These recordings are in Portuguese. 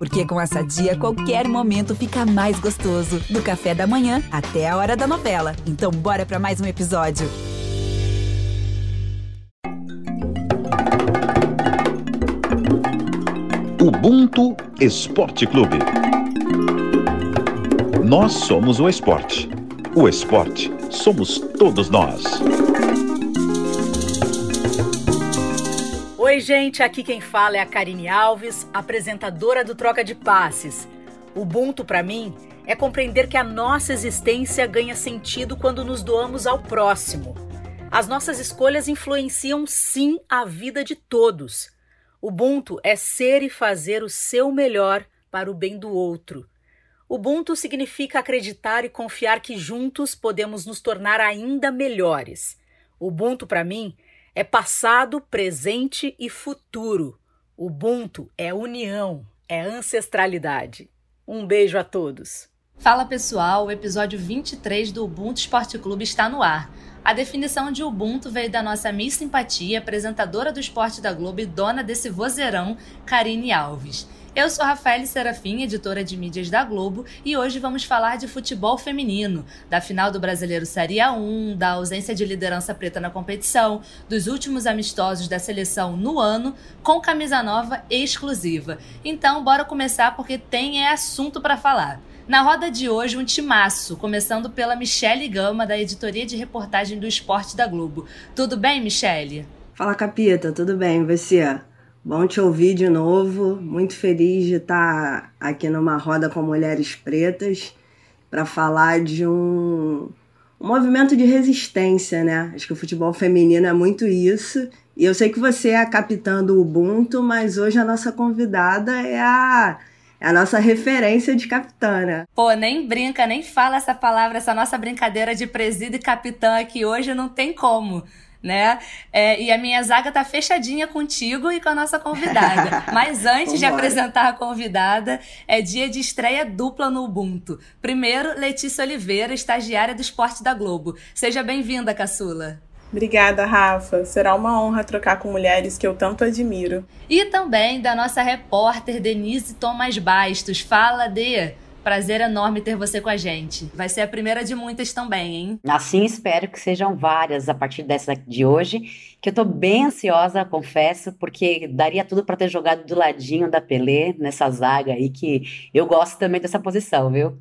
Porque com essa dia, qualquer momento fica mais gostoso. Do café da manhã até a hora da novela. Então, bora para mais um episódio. Ubuntu Esporte Clube. Nós somos o esporte. O esporte somos todos nós. Oi, gente, aqui quem fala é a Karine Alves, apresentadora do Troca de Passes. Ubuntu, para mim, é compreender que a nossa existência ganha sentido quando nos doamos ao próximo. As nossas escolhas influenciam sim a vida de todos. Ubuntu é ser e fazer o seu melhor para o bem do outro. Ubuntu significa acreditar e confiar que juntos podemos nos tornar ainda melhores. Ubuntu, para mim, é passado, presente e futuro. Ubuntu é união, é ancestralidade. Um beijo a todos. Fala pessoal, o episódio 23 do Ubuntu Esporte Clube está no ar. A definição de Ubuntu veio da nossa Miss Simpatia, apresentadora do esporte da Globo e dona desse vozeirão, Karine Alves. Eu sou Rafael Serafim, editora de mídias da Globo, e hoje vamos falar de futebol feminino, da final do Brasileiro Série A1, da ausência de liderança preta na competição, dos últimos amistosos da seleção no ano, com camisa nova exclusiva. Então, bora começar porque tem é assunto para falar. Na roda de hoje, um timaço, começando pela Michele Gama, da editoria de reportagem do Esporte da Globo. Tudo bem, Michele? Fala, Capita, tudo bem, você? Bom te ouvir de novo. Muito feliz de estar aqui numa roda com mulheres pretas para falar de um, um movimento de resistência, né? Acho que o futebol feminino é muito isso. E eu sei que você é a capitã do Ubuntu, mas hoje a nossa convidada é a é a nossa referência de capitã, né? Pô, nem brinca, nem fala essa palavra, essa nossa brincadeira de presídio e capitã aqui hoje não tem como né? É, e a minha zaga tá fechadinha contigo e com a nossa convidada. Mas antes de apresentar a convidada, é dia de estreia dupla no Ubuntu. Primeiro, Letícia Oliveira, estagiária do Esporte da Globo. Seja bem-vinda, Caçula. Obrigada, Rafa. Será uma honra trocar com mulheres que eu tanto admiro. E também da nossa repórter Denise Thomas Bastos. Fala, de Prazer enorme ter você com a gente. Vai ser a primeira de muitas também, hein? Assim espero que sejam várias a partir dessa de hoje, que eu tô bem ansiosa, confesso, porque daria tudo para ter jogado do ladinho da Pelé nessa zaga aí que eu gosto também dessa posição, viu?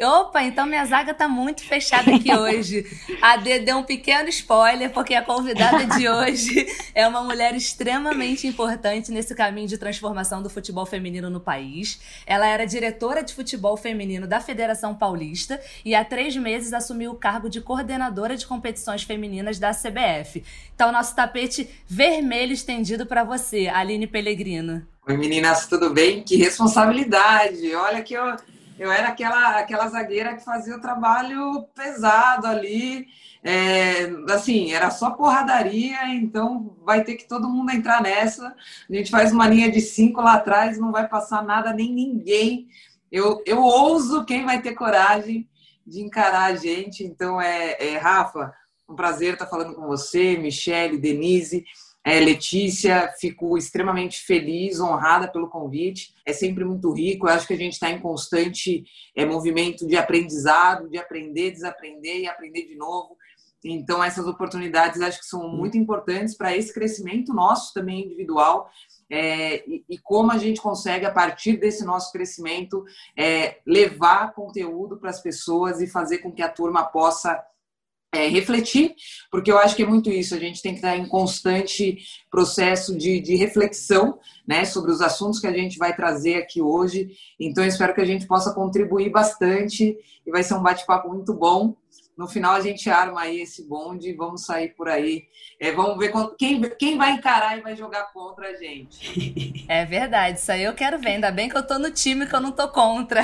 Opa, então minha zaga tá muito fechada aqui hoje. A D deu um pequeno spoiler, porque a convidada de hoje é uma mulher extremamente importante nesse caminho de transformação do futebol feminino no país. Ela era diretora de futebol feminino da Federação Paulista e há três meses assumiu o cargo de coordenadora de competições femininas da CBF. Então, nosso tapete vermelho estendido para você, Aline Pellegrino. Oi, meninas, tudo bem? Que responsabilidade! Olha que eu eu era aquela, aquela zagueira que fazia o trabalho pesado ali. É, assim, era só porradaria, então vai ter que todo mundo entrar nessa. A gente faz uma linha de cinco lá atrás, não vai passar nada, nem ninguém. Eu, eu ouso quem vai ter coragem de encarar a gente. Então, é, é Rafa, um prazer estar falando com você, Michele, Denise. É, Letícia, fico extremamente feliz, honrada pelo convite. É sempre muito rico. Eu acho que a gente está em constante é, movimento de aprendizado, de aprender, desaprender e aprender de novo. Então, essas oportunidades acho que são muito importantes para esse crescimento nosso também individual. É, e, e, como a gente consegue, a partir desse nosso crescimento, é, levar conteúdo para as pessoas e fazer com que a turma possa é, refletir, porque eu acho que é muito isso, a gente tem que estar em constante processo de, de reflexão né, sobre os assuntos que a gente vai trazer aqui hoje. Então, eu espero que a gente possa contribuir bastante e vai ser um bate-papo muito bom. No final, a gente arma aí esse bonde e vamos sair por aí. É, vamos ver quem, quem vai encarar e vai jogar contra a gente. É verdade, isso aí eu quero ver. Ainda bem que eu tô no time que eu não tô contra.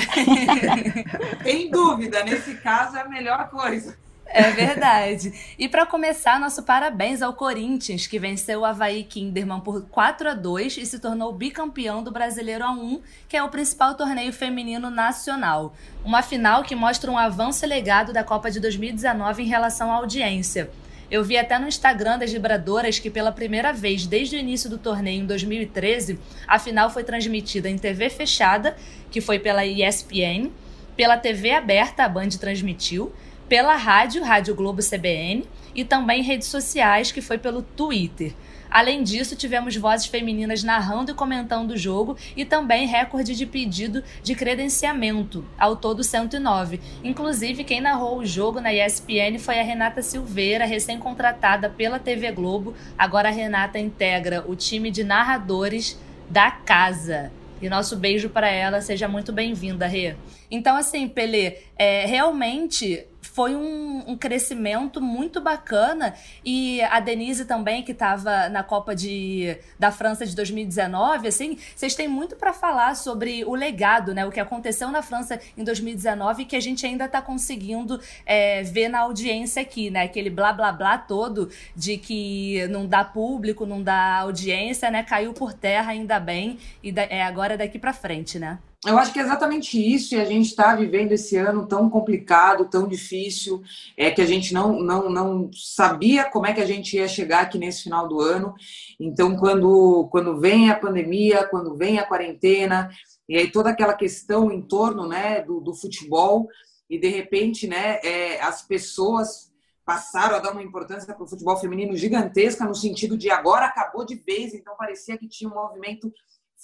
Sem dúvida, nesse caso é a melhor coisa. É verdade. E para começar, nosso parabéns ao Corinthians, que venceu o Havaí Kinderman por 4 a 2 e se tornou bicampeão do Brasileiro A1, que é o principal torneio feminino nacional. Uma final que mostra um avanço legado da Copa de 2019 em relação à audiência. Eu vi até no Instagram das vibradoras que pela primeira vez desde o início do torneio em 2013, a final foi transmitida em TV fechada, que foi pela ESPN, pela TV aberta, a Band transmitiu, pela rádio, Rádio Globo CBN, e também redes sociais, que foi pelo Twitter. Além disso, tivemos vozes femininas narrando e comentando o jogo e também recorde de pedido de credenciamento, ao todo 109. Inclusive, quem narrou o jogo na ESPN foi a Renata Silveira, recém-contratada pela TV Globo. Agora a Renata integra o time de narradores da casa. E nosso beijo para ela, seja muito bem-vinda, Rê. Então, assim, Pelé, é, realmente foi um, um, crescimento muito bacana. E a Denise também, que estava na Copa de, da França de 2019, assim, vocês têm muito para falar sobre o legado, né? O que aconteceu na França em 2019 e que a gente ainda está conseguindo é, ver na audiência aqui, né? Aquele blá blá blá todo de que não dá público, não dá audiência, né? Caiu por terra, ainda bem. E da, é agora daqui para frente, né? Eu acho que é exatamente isso, e a gente está vivendo esse ano tão complicado, tão difícil, é que a gente não, não, não sabia como é que a gente ia chegar aqui nesse final do ano. Então, quando, quando vem a pandemia, quando vem a quarentena, e aí toda aquela questão em torno né, do, do futebol, e de repente né, é, as pessoas passaram a dar uma importância para o futebol feminino gigantesca, no sentido de agora acabou de vez, então parecia que tinha um movimento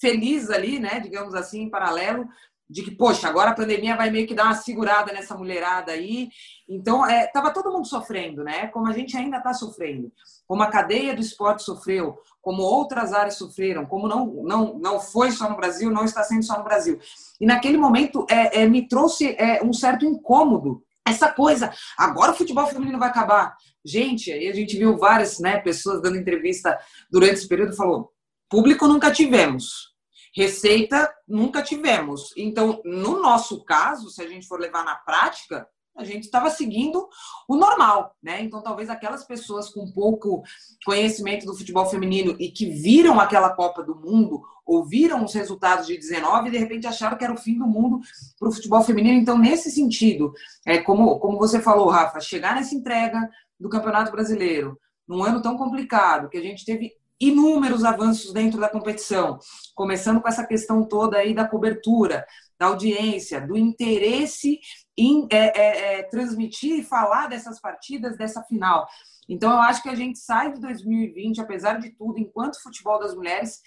feliz ali, né, digamos assim, em paralelo, de que, poxa, agora a pandemia vai meio que dar uma segurada nessa mulherada aí. Então, é, tava todo mundo sofrendo, né? Como a gente ainda está sofrendo. Como a cadeia do esporte sofreu, como outras áreas sofreram, como não, não, não foi só no Brasil, não está sendo só no Brasil. E naquele momento é, é me trouxe é, um certo incômodo. Essa coisa, agora o futebol feminino vai acabar. Gente, aí a gente viu várias né, pessoas dando entrevista durante esse período falou: público nunca tivemos Receita nunca tivemos. Então, no nosso caso, se a gente for levar na prática, a gente estava seguindo o normal, né? Então, talvez aquelas pessoas com pouco conhecimento do futebol feminino e que viram aquela Copa do Mundo, ouviram os resultados de 19 e de repente acharam que era o fim do mundo para o futebol feminino. Então, nesse sentido, é como, como você falou, Rafa, chegar nessa entrega do Campeonato Brasileiro, num ano tão complicado, que a gente teve inúmeros avanços dentro da competição, começando com essa questão toda aí da cobertura, da audiência, do interesse em é, é, é, transmitir e falar dessas partidas, dessa final. Então, eu acho que a gente sai de 2020, apesar de tudo, enquanto futebol das mulheres,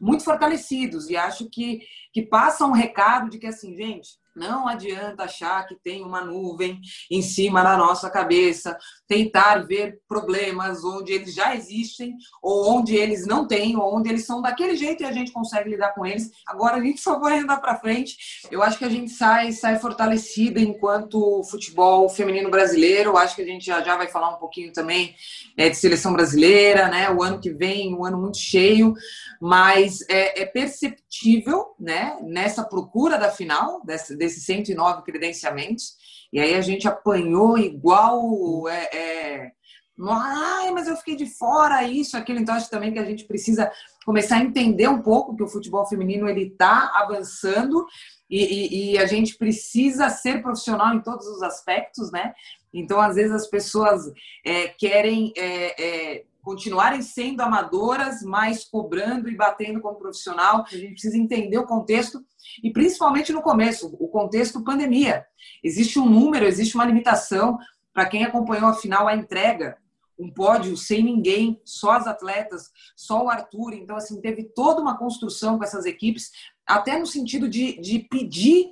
muito fortalecidos. E acho que, que passa um recado de que, assim, gente, não adianta achar que tem uma nuvem em cima da nossa cabeça, tentar ver problemas onde eles já existem, ou onde eles não têm, ou onde eles são daquele jeito e a gente consegue lidar com eles. Agora a gente só vai andar para frente. Eu acho que a gente sai, sai fortalecida enquanto futebol feminino brasileiro. Eu acho que a gente já, já vai falar um pouquinho também é, de seleção brasileira, né? O ano que vem, um ano muito cheio, mas é, é perceptível, né? Nessa procura da final, dessa, desses 109 credenciamentos, e aí a gente apanhou igual. É, é, Ai, mas eu fiquei de fora, isso, aquilo. Então, acho também que a gente precisa começar a entender um pouco que o futebol feminino ele está avançando e, e, e, a gente precisa ser profissional em todos os aspectos, né? Então, às vezes, as pessoas é, querem é, é, continuarem sendo amadoras, mas cobrando e batendo como profissional. A gente precisa entender o contexto e principalmente no começo, o contexto pandemia. Existe um número, existe uma limitação para quem acompanhou a final, a entrega, um pódio sem ninguém, só as atletas, só o Arthur. Então, assim, teve toda uma construção com essas equipes, até no sentido de, de pedir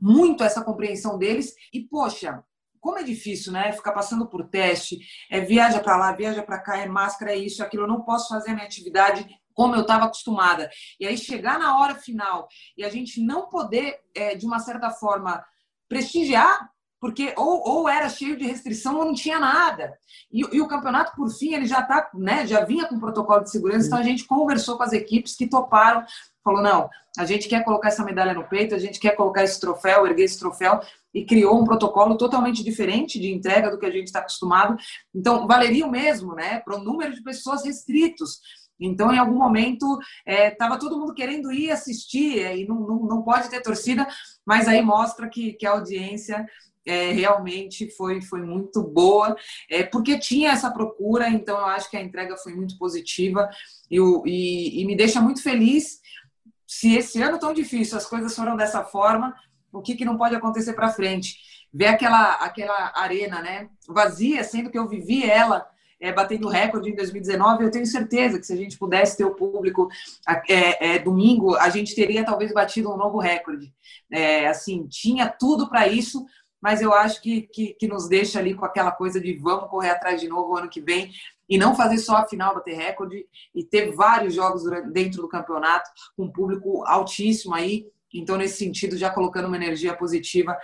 muito essa compreensão deles. E, poxa, como é difícil, né? Ficar passando por teste, é viaja para lá, viaja para cá, é máscara, é isso, aquilo. Eu não posso fazer a minha atividade como eu estava acostumada. E aí chegar na hora final e a gente não poder, é, de uma certa forma, prestigiar, porque ou, ou era cheio de restrição ou não tinha nada. E, e o campeonato, por fim, ele já tá, né, já vinha com protocolo de segurança, então a gente conversou com as equipes que toparam, falou, não, a gente quer colocar essa medalha no peito, a gente quer colocar esse troféu, erguer esse troféu, e criou um protocolo totalmente diferente de entrega do que a gente está acostumado. Então, valeria o mesmo, né, para o número de pessoas restritos. Então, em algum momento, estava é, todo mundo querendo ir assistir é, e não, não, não pode ter torcida, mas aí mostra que, que a audiência é, realmente foi, foi muito boa, é, porque tinha essa procura, então eu acho que a entrega foi muito positiva e, e, e me deixa muito feliz se esse ano tão difícil as coisas foram dessa forma, o que, que não pode acontecer para frente? Ver aquela, aquela arena né, vazia, sendo que eu vivi ela é, batendo recorde em 2019, eu tenho certeza que se a gente pudesse ter o público é, é, domingo, a gente teria talvez batido um novo recorde. É, assim, tinha tudo para isso, mas eu acho que, que, que, nos deixa ali com aquela coisa de vamos correr atrás de novo ano que vem e não fazer só a final bater recorde e ter vários jogos dentro do campeonato com um público altíssimo aí. Então, nesse sentido, já colocando uma energia positiva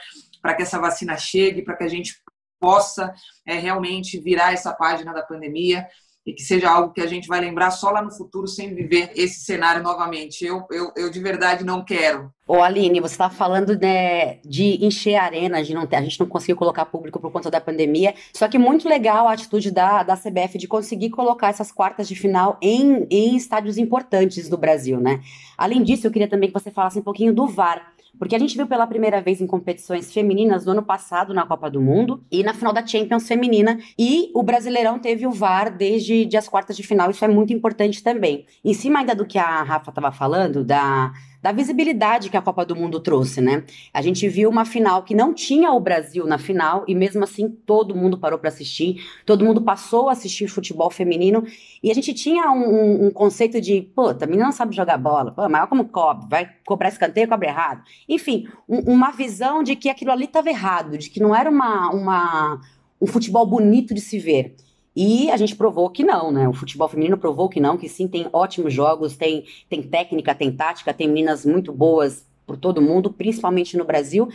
para que essa vacina chegue, para que a gente possa é, realmente virar essa página da pandemia e que seja algo que a gente vai lembrar só lá no futuro sem viver esse cenário novamente. Eu, eu, eu de verdade não quero. Ô Aline, você estava falando né, de encher a arena, de não ter, a gente não conseguiu colocar público por conta da pandemia. Só que muito legal a atitude da, da CBF de conseguir colocar essas quartas de final em, em estádios importantes do Brasil, né? Além disso, eu queria também que você falasse um pouquinho do VAR. Porque a gente viu pela primeira vez em competições femininas no ano passado na Copa do Mundo e na final da Champions feminina. E o Brasileirão teve o VAR desde de as quartas de final. Isso é muito importante também. Em cima ainda do que a Rafa estava falando, da da visibilidade que a Copa do Mundo trouxe, né? A gente viu uma final que não tinha o Brasil na final e mesmo assim todo mundo parou para assistir, todo mundo passou a assistir futebol feminino e a gente tinha um, um, um conceito de, pô, a menina não sabe jogar bola, pô, mas como cobre, vai cobrar escanteio, cobre errado. Enfim, um, uma visão de que aquilo ali estava errado, de que não era uma, uma, um futebol bonito de se ver. E a gente provou que não, né? O futebol feminino provou que não, que sim, tem ótimos jogos, tem, tem técnica, tem tática, tem meninas muito boas por todo mundo, principalmente no Brasil.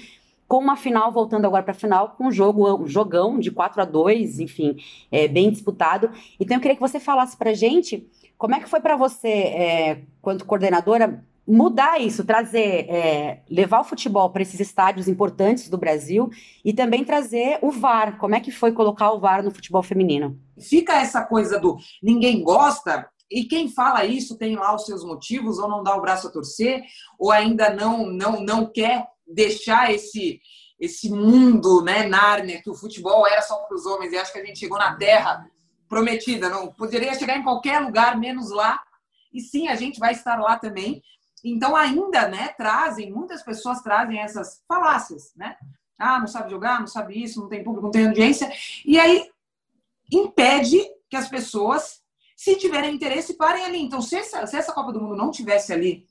Com uma final, voltando agora para a final, com um jogo, um jogão de 4 a 2 enfim, é, bem disputado. Então eu queria que você falasse para gente como é que foi para você, é, quanto coordenadora, mudar isso, trazer, é, levar o futebol para esses estádios importantes do Brasil e também trazer o VAR. Como é que foi colocar o VAR no futebol feminino? Fica essa coisa do ninguém gosta. E quem fala isso tem lá os seus motivos, ou não dá o braço a torcer, ou ainda não não não quer deixar esse esse mundo, né, Nárnia, que o futebol era só para os homens. E acho que a gente chegou na Terra prometida, não poderia chegar em qualquer lugar menos lá. E sim, a gente vai estar lá também. Então, ainda, né, trazem, muitas pessoas trazem essas falácias, né? Ah, não sabe jogar, não sabe isso, não tem público, não tem audiência. E aí impede que as pessoas, se tiverem interesse, parem ali. Então, se essa, se essa Copa do Mundo não tivesse ali,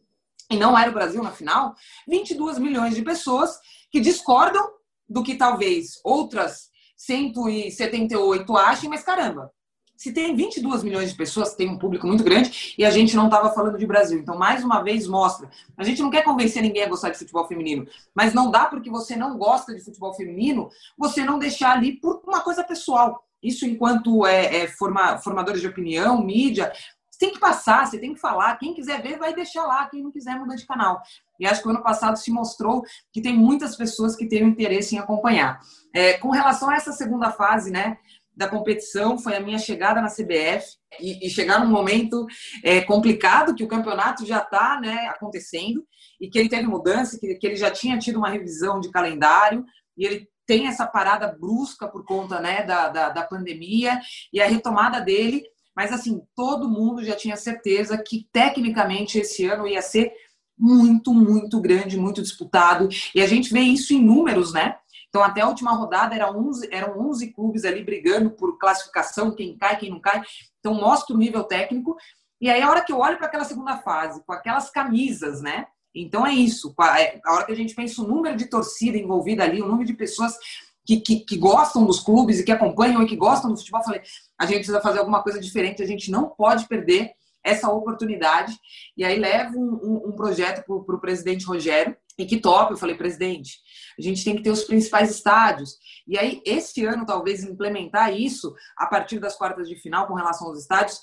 e não era o Brasil na final, 22 milhões de pessoas que discordam do que talvez outras 178 achem, mas caramba, se tem 22 milhões de pessoas, tem um público muito grande, e a gente não estava falando de Brasil. Então, mais uma vez, mostra. A gente não quer convencer ninguém a gostar de futebol feminino, mas não dá porque você não gosta de futebol feminino, você não deixar ali por uma coisa pessoal. Isso enquanto é, é forma, formadores de opinião, mídia, você tem que passar, você tem que falar. Quem quiser ver, vai deixar lá. Quem não quiser, muda de canal. E acho que o ano passado se mostrou que tem muitas pessoas que têm interesse em acompanhar. É, com relação a essa segunda fase, né? Da competição foi a minha chegada na CBF e, e chegar num momento é, complicado que o campeonato já está né, acontecendo e que ele teve mudança, que, que ele já tinha tido uma revisão de calendário e ele tem essa parada brusca por conta né, da, da, da pandemia e a retomada dele. Mas assim, todo mundo já tinha certeza que tecnicamente esse ano ia ser muito, muito grande, muito disputado. E a gente vê isso em números, né? Então, até a última rodada eram 11, eram 11 clubes ali brigando por classificação, quem cai, quem não cai. Então, mostra o nível técnico. E aí, a hora que eu olho para aquela segunda fase, com aquelas camisas, né? Então, é isso. É, a hora que a gente pensa o número de torcida envolvida ali, o número de pessoas que, que, que, gostam dos clubes e que acompanham e que gostam do futebol, falei, a gente precisa fazer alguma coisa diferente, a gente não pode perder essa oportunidade. E aí levo um, um, um projeto para o presidente Rogério, e que top, eu falei, presidente, a gente tem que ter os principais estádios. E aí, esse ano, talvez, implementar isso a partir das quartas de final com relação aos estádios,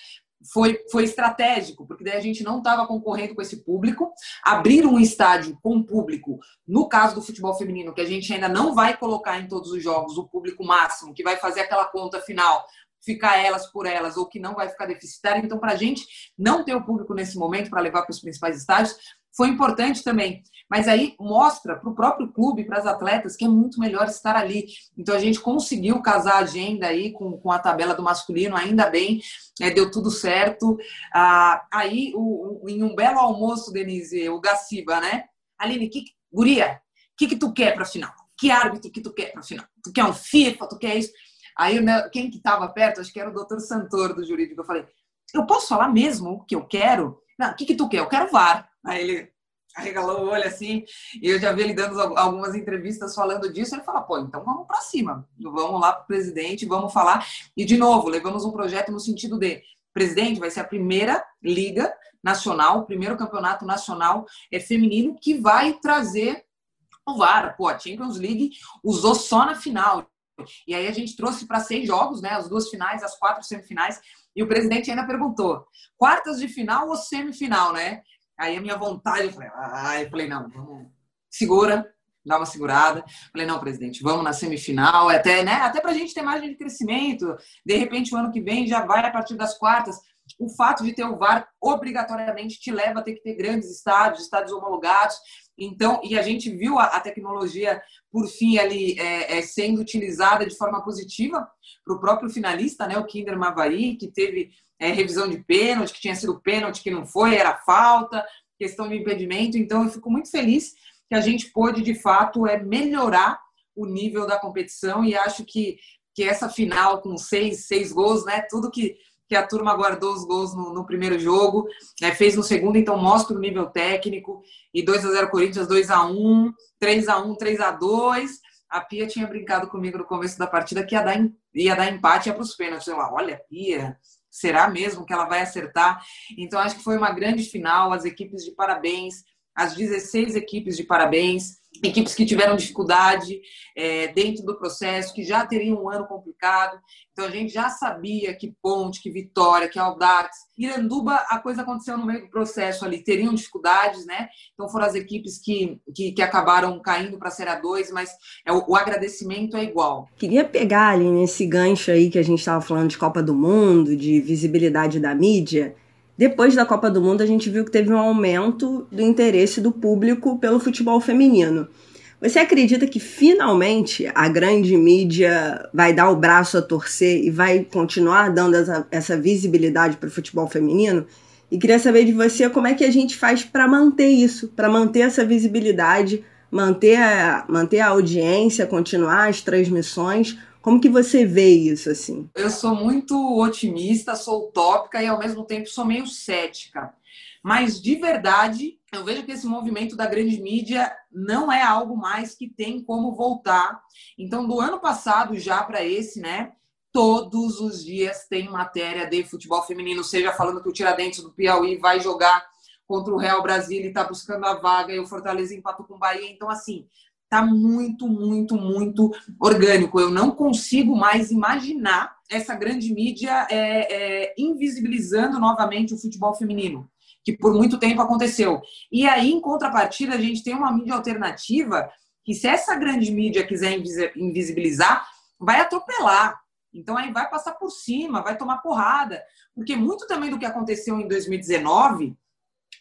foi, foi estratégico, porque daí a gente não estava concorrendo com esse público. Abrir um estádio com público, no caso do futebol feminino, que a gente ainda não vai colocar em todos os jogos o público máximo, que vai fazer aquela conta final ficar elas por elas ou que não vai ficar deficitária. Então, para a gente não ter o público nesse momento para levar para os principais estádios, foi importante também. Mas aí mostra para o próprio clube, para as atletas, que é muito melhor estar ali. Então a gente conseguiu casar a agenda aí com, com a tabela do masculino, ainda bem, é, deu tudo certo. Ah, aí, o, o, em um belo almoço, Denise, o Gaciba, né? Aline, que, guria, o que, que tu quer para final? Que árbitro que tu quer para final? Tu quer um FIFA? Tu quer isso? Aí quem que estava perto, acho que era o doutor Santor do jurídico, eu falei, eu posso falar mesmo o que eu quero? Não, o que, que tu quer? Eu quero VAR. Aí ele arregalou o olho assim, e eu já vi ele dando algumas entrevistas falando disso, ele fala, pô, então vamos para cima, vamos lá para o presidente, vamos falar, e de novo, levamos um projeto no sentido de, presidente, vai ser a primeira liga nacional, o primeiro campeonato nacional é feminino que vai trazer o VAR, pô, a Champions League usou só na final, e aí a gente trouxe para seis jogos, né, as duas finais, as quatro semifinais, e o presidente ainda perguntou: quartas de final ou semifinal, né? Aí a minha vontade, eu falei, ah, eu falei, não, vamos, segura, dá uma segurada. Falei, não, presidente, vamos na semifinal, até, né, até pra gente ter margem de crescimento. De repente, o ano que vem já vai a partir das quartas. O fato de ter o VAR obrigatoriamente te leva a ter que ter grandes estádios, estádios homologados. Então, e a gente viu a, a tecnologia, por fim, ali é, é, sendo utilizada de forma positiva para o próprio finalista, né, o Kinder Mavari, que teve é, revisão de pênalti, que tinha sido pênalti, que não foi, era falta, questão de impedimento. Então, eu fico muito feliz que a gente pôde, de fato, é, melhorar o nível da competição e acho que, que essa final com seis, seis gols, né, tudo que que a turma guardou os gols no, no primeiro jogo, né, fez no segundo, então mostra o nível técnico. E 2 a 0 Corinthians, 2 a 1 3 a 1 3 a 2 A Pia tinha brincado comigo no começo da partida que ia dar, ia dar empate para os pênaltis. Eu, olha, Pia, será mesmo que ela vai acertar? Então, acho que foi uma grande final. As equipes de parabéns, as 16 equipes de parabéns equipes que tiveram dificuldade é, dentro do processo, que já teriam um ano complicado. Então a gente já sabia que Ponte, que Vitória, que Audax, Iranduba, a coisa aconteceu no meio do processo ali, teriam dificuldades, né? Então foram as equipes que, que, que acabaram caindo para a Série A2, mas é, o, o, agradecimento é igual. Queria pegar ali nesse gancho aí que a gente estava falando de Copa do Mundo, de visibilidade da mídia. Depois da Copa do Mundo, a gente viu que teve um aumento do interesse do público pelo futebol feminino. Você acredita que finalmente a grande mídia vai dar o braço a torcer e vai continuar dando essa, essa visibilidade para o futebol feminino? E queria saber de você como é que a gente faz para manter isso, para manter essa visibilidade, manter a, manter a audiência, continuar as transmissões, como que você vê isso assim? Eu sou muito otimista, sou utópica e ao mesmo tempo sou meio cética. Mas de verdade, eu vejo que esse movimento da grande mídia não é algo mais que tem como voltar. Então, do ano passado já para esse, né? Todos os dias tem matéria de futebol feminino, seja falando que o Tiradentes do Piauí vai jogar contra o Real Brasil e está buscando a vaga e o Fortaleza empatou com o Bahia. Então, assim, tá muito, muito, muito orgânico. Eu não consigo mais imaginar essa grande mídia é, é, invisibilizando novamente o futebol feminino, que por muito tempo aconteceu. E aí, em contrapartida, a gente tem uma mídia alternativa que, se essa grande mídia quiser invisibilizar, vai atropelar. Então, aí vai passar por cima, vai tomar porrada. Porque muito também do que aconteceu em 2019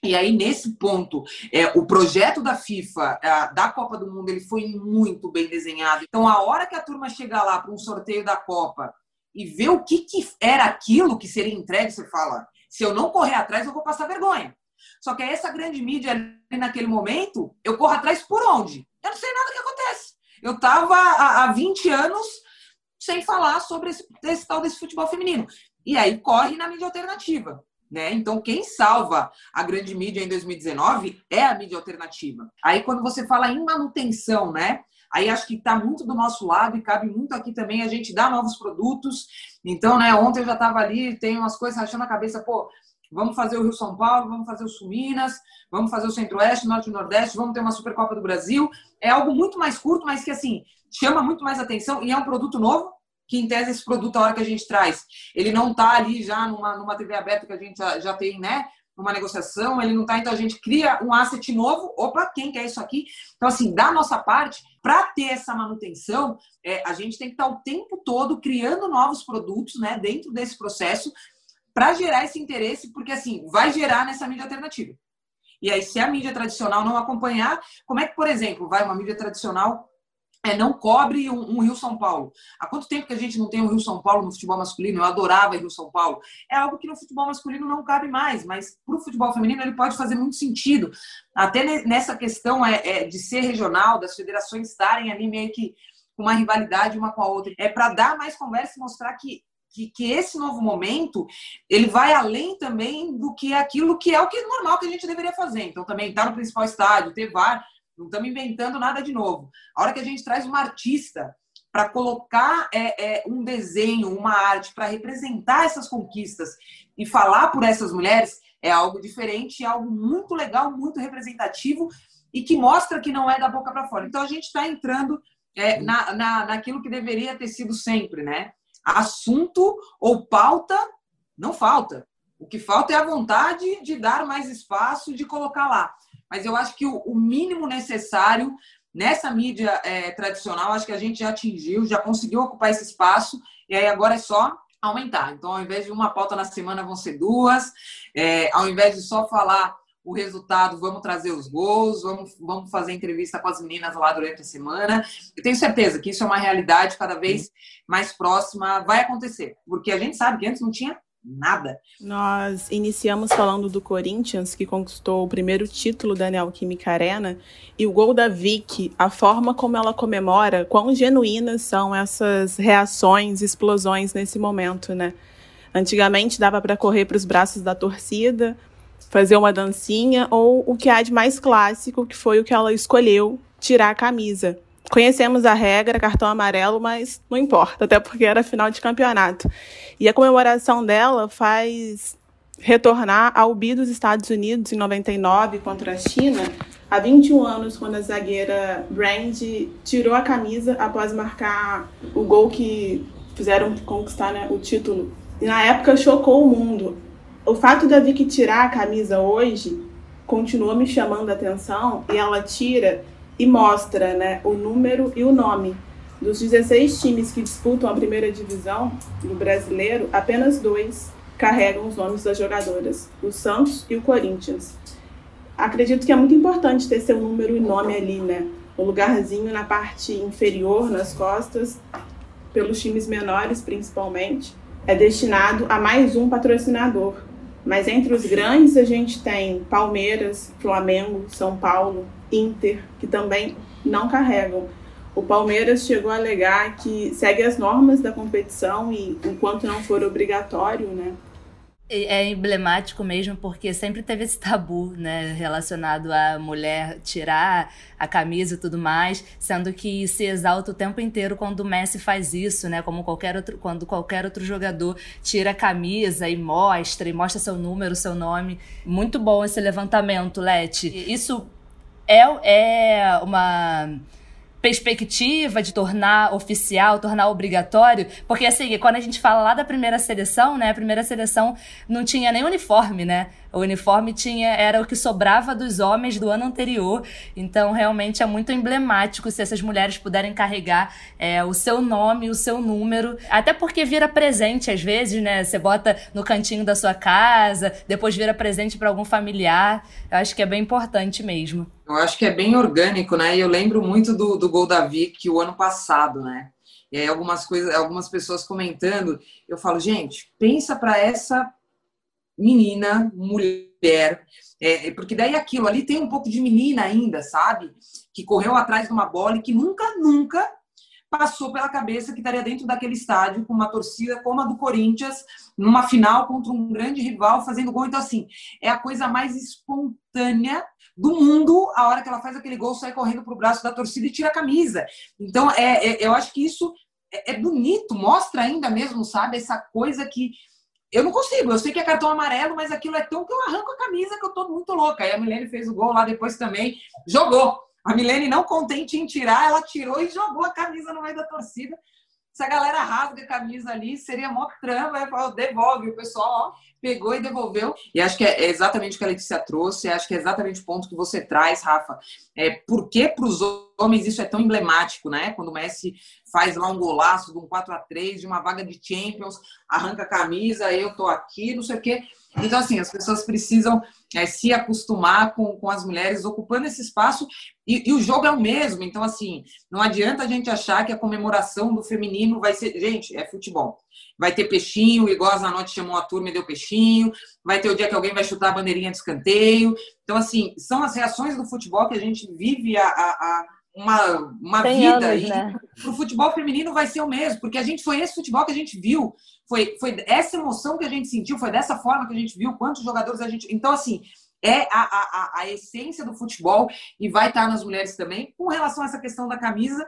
e aí, nesse ponto, é, o projeto da FIFA, da Copa do Mundo, ele foi muito bem desenhado. Então, a hora que a turma chega lá para um sorteio da Copa e vê o que, que era aquilo que seria entregue, você fala: se eu não correr atrás, eu vou passar vergonha. Só que essa grande mídia naquele momento, eu corro atrás por onde? Eu não sei nada que acontece. Eu estava há, há 20 anos sem falar sobre esse, esse tal desse futebol feminino. E aí corre na mídia alternativa. Né? Então, quem salva a grande mídia em 2019 é a mídia alternativa. Aí, quando você fala em manutenção, né? Aí acho que está muito do nosso lado e cabe muito aqui também a gente dar novos produtos. Então, né, ontem eu já estava ali, tem umas coisas achando a cabeça, pô, vamos fazer o Rio São Paulo, vamos fazer o Sul Minas, vamos fazer o Centro-Oeste, Norte e Nordeste, vamos ter uma Supercopa do Brasil. É algo muito mais curto, mas que assim, chama muito mais atenção e é um produto novo, que em tese esse produto, a hora que a gente traz, ele não está ali já numa, numa TV aberta que a gente já, já tem, né? Uma negociação, ele não está, então a gente cria um asset novo. Opa, quem quer isso aqui? Então, assim, da nossa parte, para ter essa manutenção, é, a gente tem que estar o tempo todo criando novos produtos né, dentro desse processo para gerar esse interesse, porque assim, vai gerar nessa mídia alternativa. E aí, se a mídia tradicional não acompanhar, como é que, por exemplo, vai uma mídia tradicional é, não cobre um, um, Rio São Paulo. Há quanto tempo que a gente não tem um Rio São Paulo no futebol masculino? Eu adorava Rio São Paulo. É algo que no futebol masculino não cabe mais, mas para o futebol feminino ele pode fazer muito sentido. Até nessa questão é, é, de ser regional, das federações estarem ali meio que com uma rivalidade uma com a outra. É para dar mais conversa e mostrar que que, que, esse novo momento ele vai além também do que aquilo que é o que é normal que a gente deveria fazer. Então, também estar tá no principal estádio, ter VAR, não estamos inventando nada de novo. A hora que a gente traz uma artista para colocar é, é, um desenho, uma arte, para representar essas conquistas e falar por essas mulheres, é algo diferente, é algo muito legal, muito representativo e que mostra que não é da boca para fora. Então, a gente está entrando é, na, na, naquilo que deveria ter sido sempre, né? assunto ou pauta não falta. O que falta é a vontade de dar mais espaço, de colocar lá. Mas eu acho que o, o mínimo necessário nessa mídia é, tradicional, acho que a gente já atingiu, já conseguiu ocupar esse espaço, e aí agora é só aumentar. Então, ao invés de uma pauta na semana, vão ser duas. É, ao invés de só falar o resultado, vamos trazer os gols, vamos, vamos fazer entrevista com as meninas lá durante a semana. Eu tenho certeza que isso é uma realidade cada vez mais próxima, vai acontecer, porque a gente sabe que antes não tinha nada. Nós iniciamos falando do Corinthians, que conquistou o primeiro título da Neoquímica Arena, e o gol da Vicky, a forma como ela comemora, quão genuínas são essas reações, explosões nesse momento, né? Antigamente dava para correr para os braços da torcida, fazer uma dancinha, ou o que há de mais clássico, que foi o que ela escolheu, tirar a camisa. Conhecemos a regra, cartão amarelo, mas não importa, até porque era final de campeonato. E a comemoração dela faz retornar ao BI dos Estados Unidos em 99 contra a China, há 21 anos, quando a zagueira Brand tirou a camisa após marcar o gol que fizeram conquistar né, o título. E na época chocou o mundo o fato da Vicky tirar a camisa hoje continua me chamando a atenção e ela tira e mostra né, o número e o nome. Dos 16 times que disputam a primeira divisão do brasileiro, apenas dois carregam os nomes das jogadoras, o Santos e o Corinthians. Acredito que é muito importante ter seu número e nome ali, né? Um lugarzinho na parte inferior, nas costas, pelos times menores principalmente, é destinado a mais um patrocinador, mas entre os grandes a gente tem Palmeiras, Flamengo, São Paulo, Inter, que também não carregam. O Palmeiras chegou a alegar que segue as normas da competição e, enquanto não for obrigatório, né, é emblemático mesmo porque sempre teve esse tabu, né, relacionado à mulher tirar a camisa e tudo mais, sendo que se exalta o tempo inteiro quando o Messi faz isso, né, como qualquer outro, quando qualquer outro jogador tira a camisa e mostra, e mostra seu número, seu nome. Muito bom esse levantamento, Leti. Isso é, é uma perspectiva de tornar oficial, tornar obrigatório, porque assim, quando a gente fala lá da primeira seleção, né, a primeira seleção não tinha nem uniforme, né? O uniforme tinha era o que sobrava dos homens do ano anterior, então realmente é muito emblemático se essas mulheres puderem carregar é, o seu nome, o seu número, até porque vira presente às vezes, né? Você bota no cantinho da sua casa, depois vira presente para algum familiar. Eu acho que é bem importante mesmo. Eu acho que é bem orgânico, né? E eu lembro muito do, do gol da Vic o ano passado, né? E aí algumas coisas, algumas pessoas comentando, eu falo, gente, pensa para essa menina, mulher, é, porque daí aquilo ali tem um pouco de menina ainda, sabe? Que correu atrás de uma bola e que nunca, nunca passou pela cabeça que estaria dentro daquele estádio com uma torcida como a do Corinthians, numa final contra um grande rival, fazendo gol. Então, assim, é a coisa mais espontânea do mundo a hora que ela faz aquele gol, sai correndo para o braço da torcida e tira a camisa. Então, é, é eu acho que isso é, é bonito, mostra ainda mesmo, sabe, essa coisa que eu não consigo, eu sei que é cartão amarelo, mas aquilo é tão que eu arranco a camisa que eu tô muito louca. Aí a Milene fez o gol lá depois também, jogou. A Milene, não contente em tirar, ela tirou e jogou a camisa no meio da torcida. Se a galera rasga a camisa ali, seria mó trama, devolve. O pessoal ó, pegou e devolveu. E acho que é exatamente o que a Letícia trouxe, acho que é exatamente o ponto que você traz, Rafa. É, por que para os homens isso é tão emblemático, né? Quando o Messi faz lá um golaço de um 4 a 3 de uma vaga de Champions, arranca a camisa, eu tô aqui, não sei o quê. Então, assim, as pessoas precisam é, se acostumar com, com as mulheres ocupando esse espaço e, e, o jogo é o mesmo. Então, assim, não adianta a gente achar que a comemoração do feminino vai ser. Gente, é futebol. Vai ter peixinho, igual a Zanotti chamou a turma e deu peixinho. Vai ter o dia que alguém vai chutar a bandeirinha de escanteio. Então, assim, são as reações do futebol que a gente vive a, a, a uma, uma vida. Anos, e né? para o futebol feminino vai ser o mesmo, porque a gente foi esse futebol que a gente viu, foi, foi essa emoção que a gente sentiu, foi dessa forma que a gente viu, quantos jogadores a gente. Então, assim, é a, a, a essência do futebol e vai estar nas mulheres também. Com relação a essa questão da camisa,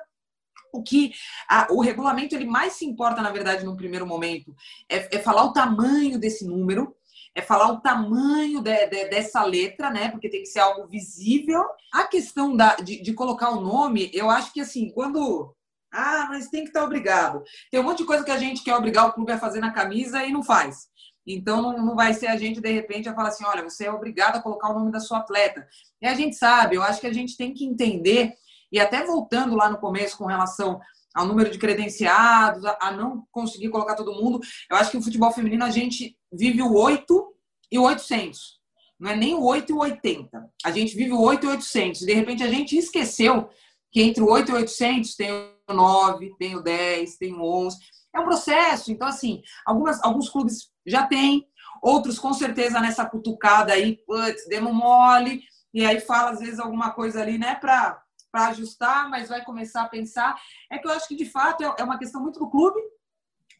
o que a, o regulamento ele mais se importa, na verdade, no primeiro momento, é, é falar o tamanho desse número é falar o tamanho de, de, dessa letra, né? Porque tem que ser algo visível. A questão da, de, de, colocar o nome, eu acho que assim, quando. Ah, mas tem que estar obrigado. Tem um monte de coisa que a gente quer obrigar o clube a fazer na camisa e não faz. Então não vai ser a gente, de repente, a falar assim: olha, você é obrigado a colocar o nome da sua atleta. E a gente sabe, eu acho que a gente tem que entender, e até voltando lá no começo com relação ao número de credenciados, a, não conseguir colocar todo mundo. Eu acho que o futebol feminino a gente vive o 8 e o 800. Não é nem o 8 e o 80. A gente vive o 8 e o 800. De repente a gente esqueceu que entre o 8 e o 800 tem o 9, tem o 10, tem o 11. É um processo. Então, assim, algumas, alguns clubes já têm, outros com certeza nessa cutucada aí, putz, demo mole, e aí fala às vezes alguma coisa ali, né, para para ajustar, mas vai começar a pensar. É que eu acho que, de fato, é, é uma questão muito do clube.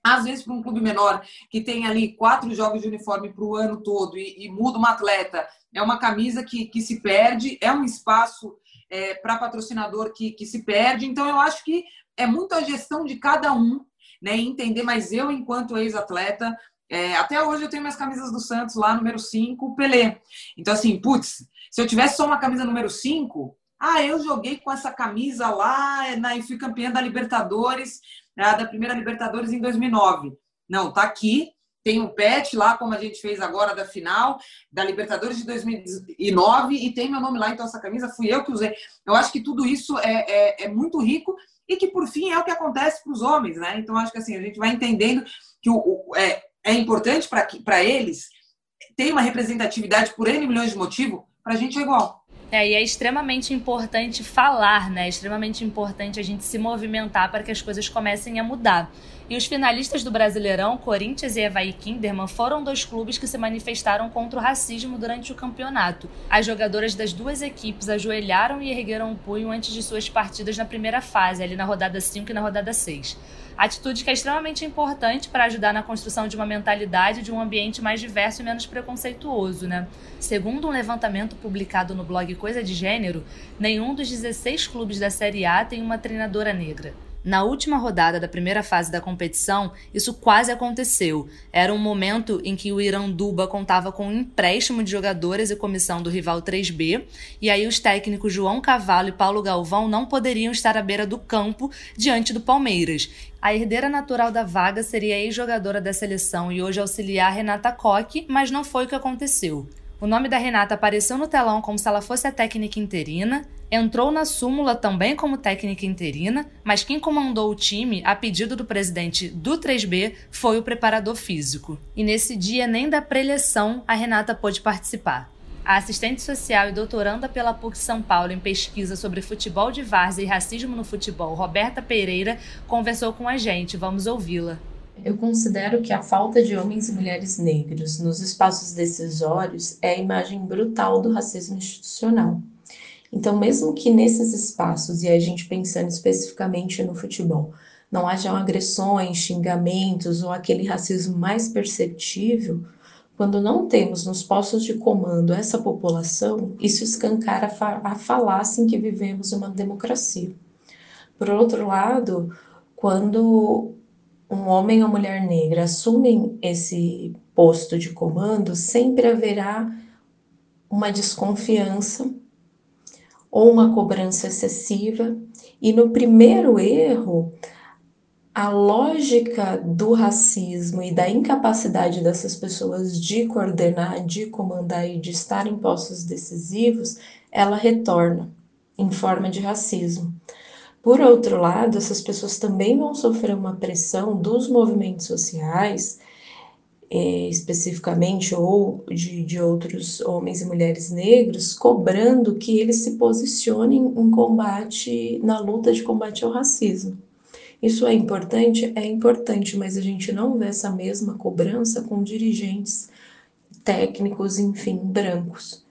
Às vezes, para um clube menor, que tem ali quatro jogos de uniforme para o ano todo e, e, muda uma atleta, é uma camisa que, que se perde, é um espaço é, para patrocinador que, que se perde. Então, eu acho que é muito a gestão de cada um, né? Entender, mas eu, enquanto ex-atleta, é, até hoje eu tenho minhas camisas do Santos lá, número 5, Pelé. Então, assim, putz, se eu tivesse só uma camisa número 5, ah, eu joguei com essa camisa lá na, e fui campeã da Libertadores, né, da primeira Libertadores em 2009. Não, tá aqui. Tem um pet lá, como a gente fez agora da final da Libertadores de 2009 e tem meu nome lá, então essa camisa fui eu que usei. Eu acho que tudo isso é, é, é muito rico e que, por fim, é o que acontece para os homens, né? Então, acho que assim, a gente vai entendendo que o, o é, é importante para eles ter uma representatividade por N milhões de motivos, para a gente é igual. É, e é extremamente importante falar, né? É extremamente importante a gente se movimentar para que as coisas comecem a mudar. E os finalistas do Brasileirão, Corinthians e Evaí Kinderman, foram dois clubes que se manifestaram contra o racismo durante o campeonato. As jogadoras das duas equipes ajoelharam e ergueram o punho antes de suas partidas na primeira fase, ali na rodada 5 e na rodada 6 atitude que é extremamente importante para ajudar na construção de uma mentalidade de um ambiente mais diverso e menos preconceituoso, né? Segundo um levantamento publicado no blog Coisa de Gênero, nenhum dos 16 clubes da Série A tem uma treinadora negra. Na última rodada da primeira fase da competição, isso quase aconteceu. Era um momento em que o Iranduba contava com um empréstimo de jogadores e comissão do rival 3B, e aí os técnicos João Cavalo e Paulo Galvão não poderiam estar à beira do campo diante do Palmeiras. A herdeira natural da vaga seria ex-jogadora da seleção e hoje auxiliar Renata Koch, mas não foi o que aconteceu. O nome da Renata apareceu no telão como se ela fosse a técnica interina, entrou na súmula também como técnica interina, mas quem comandou o time, a pedido do presidente do 3B, foi o preparador físico. E nesse dia, nem da preleção, a Renata pôde participar. A assistente social e doutoranda pela PUC São Paulo em pesquisa sobre futebol de várzea e racismo no futebol, Roberta Pereira, conversou com a gente. Vamos ouvi-la. Eu considero que a falta de homens e mulheres negros nos espaços decisórios é a imagem brutal do racismo institucional. Então, mesmo que nesses espaços, e a gente pensando especificamente no futebol, não hajam agressões, xingamentos ou aquele racismo mais perceptível, quando não temos nos postos de comando essa população, isso escancara a, fa a falácia em que vivemos uma democracia. Por outro lado, quando um homem ou mulher negra assumem esse posto de comando, sempre haverá uma desconfiança ou uma cobrança excessiva. E no primeiro erro, a lógica do racismo e da incapacidade dessas pessoas de coordenar, de comandar e de estar em postos decisivos, ela retorna. em forma de racismo. Por outro lado, essas pessoas também vão sofrer uma pressão dos movimentos sociais, é, especificamente, ou de, de outros homens e mulheres negros, cobrando que eles se posicionem em combate, na luta de combate ao racismo. Isso é importante? É importante, mas a gente não vê essa mesma cobrança com dirigentes técnicos, enfim, brancos.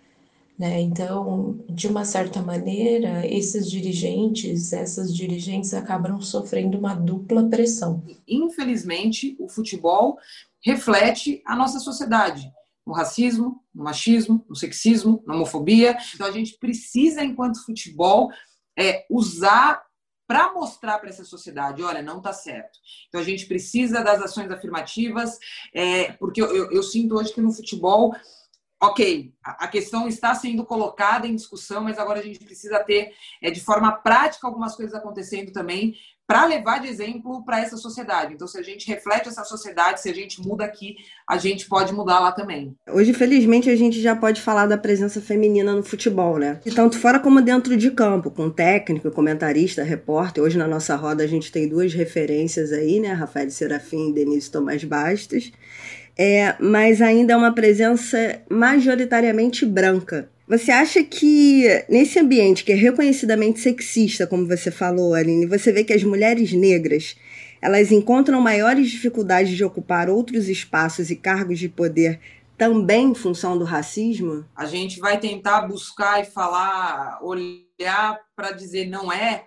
Né? Então, de uma certa maneira, esses dirigentes, essas dirigentes acabam sofrendo uma dupla pressão. Infelizmente, o futebol reflete a nossa sociedade, no racismo, no machismo, no sexismo, na homofobia. Então, a gente precisa, enquanto futebol, é, usar para mostrar para essa sociedade, olha, não está certo. Então a gente precisa das ações afirmativas, é, porque eu, eu, eu, sinto hoje que no futebol ok, a questão está sendo colocada em discussão, mas agora a gente precisa ter é, de forma prática algumas coisas acontecendo também para levar de exemplo para essa sociedade. Então, se a gente reflete essa sociedade, se a gente muda aqui, a gente pode mudar lá também. Hoje, felizmente, a gente já pode falar da presença feminina no futebol, né? E tanto fora como dentro de campo, com técnico, comentarista, repórter. Hoje na nossa roda a gente tem duas referências aí, né? Rafael Serafim e Denise Tomás Bastos é, mas ainda é uma presença majoritariamente branca. Você acha que nesse ambiente que é reconhecidamente sexista, como você falou, Aline, você vê que as mulheres negras elas encontram maiores dificuldades de ocupar outros espaços e cargos de poder também em função do racismo? A gente vai tentar buscar e falar, olhar para dizer não é,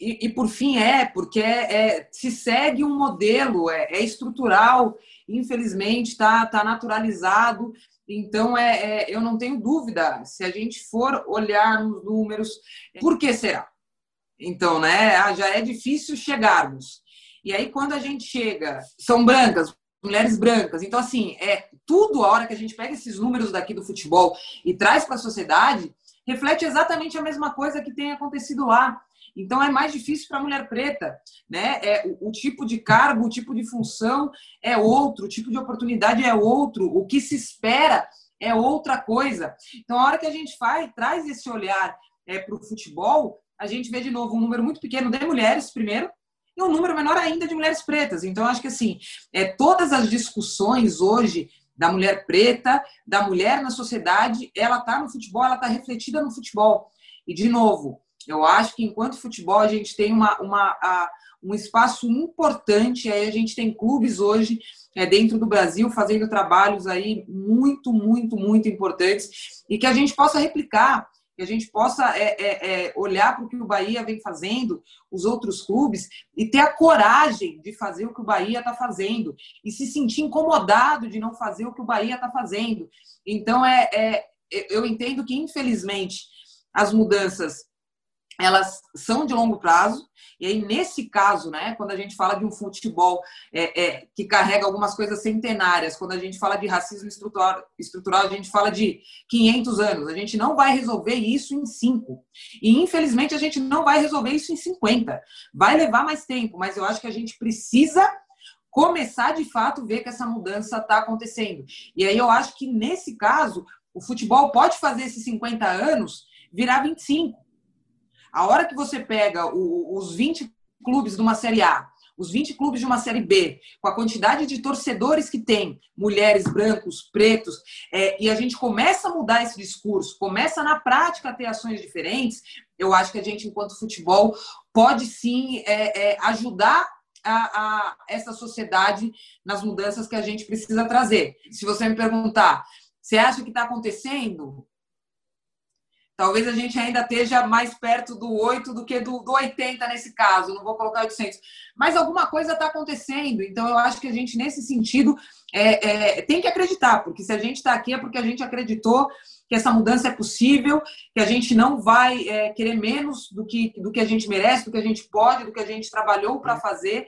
e, e, por fim é, porque é, é, se segue um modelo, é, é estrutural infelizmente está tá naturalizado. Então, é, é, eu não tenho dúvida, se a gente for olhar nos números, por que será? Então, né, ah, já é difícil chegarmos. E aí, quando a gente chega, são brancas, mulheres brancas. Então, assim, é tudo a hora que a gente pega esses números daqui do futebol e traz para a sociedade, reflete exatamente a mesma coisa que tem acontecido lá. Então é mais difícil para a mulher preta, né? É, o, o, tipo de cargo, o tipo de função é outro, o tipo de oportunidade é outro, o que se espera é outra coisa. Então a hora que a gente faz, traz esse olhar é, para o futebol, a gente vê de novo um número muito pequeno de mulheres primeiro e um número menor ainda de mulheres pretas. Então acho que assim, é, todas as discussões hoje da mulher preta, da mulher na sociedade, ela está no futebol, ela está refletida no futebol. E de novo, eu acho que enquanto futebol a gente tem uma, uma, a, um espaço importante, aí a gente tem clubes hoje é, dentro do Brasil fazendo trabalhos aí muito, muito, muito importantes e que a gente possa replicar, que a gente possa é, é, é olhar para o que o Bahia vem fazendo, os outros clubes, e ter a coragem de fazer o que o Bahia está fazendo e se sentir incomodado de não fazer o que o Bahia está fazendo. Então, é, é, eu entendo que, infelizmente, as mudanças elas são de longo prazo. E aí, nesse caso, né, quando a gente fala de um futebol é, é, que carrega algumas coisas centenárias, quando a gente fala de racismo estrutural, estrutural, a gente fala de 500 anos. A gente não vai resolver isso em cinco. E, infelizmente, a gente não vai resolver isso em 50. Vai levar mais tempo, mas eu acho que a gente precisa começar, de fato, ver que essa mudança está acontecendo. E aí, eu acho que, nesse caso, o futebol pode fazer esses 50 anos virar 25 a hora que você pega o, os 20 clubes de uma Série A, os 20 clubes de uma Série B, com a quantidade de torcedores que tem, mulheres, brancos, pretos, é, e a gente começa a mudar esse discurso, começa na prática a ter ações diferentes, eu acho que a gente, enquanto futebol, pode sim é, é, ajudar a, a, essa sociedade nas mudanças que a gente precisa trazer. Se você me perguntar, você acha que está acontecendo? Talvez a gente ainda esteja mais perto do 8 do que do, do 80 nesse caso, não vou colocar 800. Mas alguma coisa está acontecendo, então eu acho que a gente, nesse sentido, é, é, tem que acreditar, porque se a gente está aqui é porque a gente acreditou que essa mudança é possível, que a gente não vai é, querer menos do que, do que a gente merece, do que a gente pode, do que a gente trabalhou para fazer.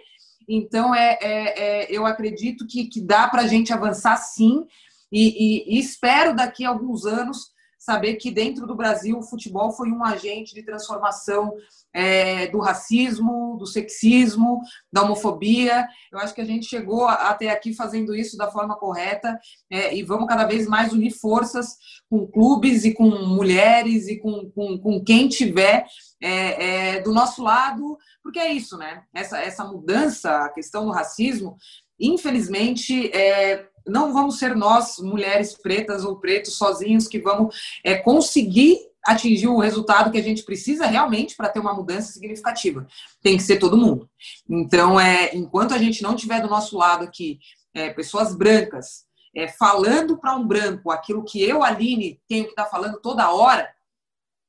Então, é, é, é, eu acredito que, que dá para a gente avançar sim, e, e, e espero daqui a alguns anos saber que dentro do Brasil o futebol foi um agente de transformação é, do racismo, do sexismo, da homofobia. Eu acho que a gente chegou até aqui fazendo isso da forma correta é, e vamos cada vez mais unir forças com clubes e com mulheres e com, com, com quem tiver é, é do nosso lado, porque é isso, né? Essa, essa mudança, a questão do racismo, infelizmente, é, não vamos ser nós, mulheres pretas ou pretos, sozinhos, que vamos é, conseguir atingir o resultado que a gente precisa realmente para ter uma mudança significativa. Tem que ser todo mundo. Então, é, enquanto a gente não tiver do nosso lado aqui é, pessoas brancas é, falando para um branco aquilo que eu, Aline, tenho que estar tá falando toda hora,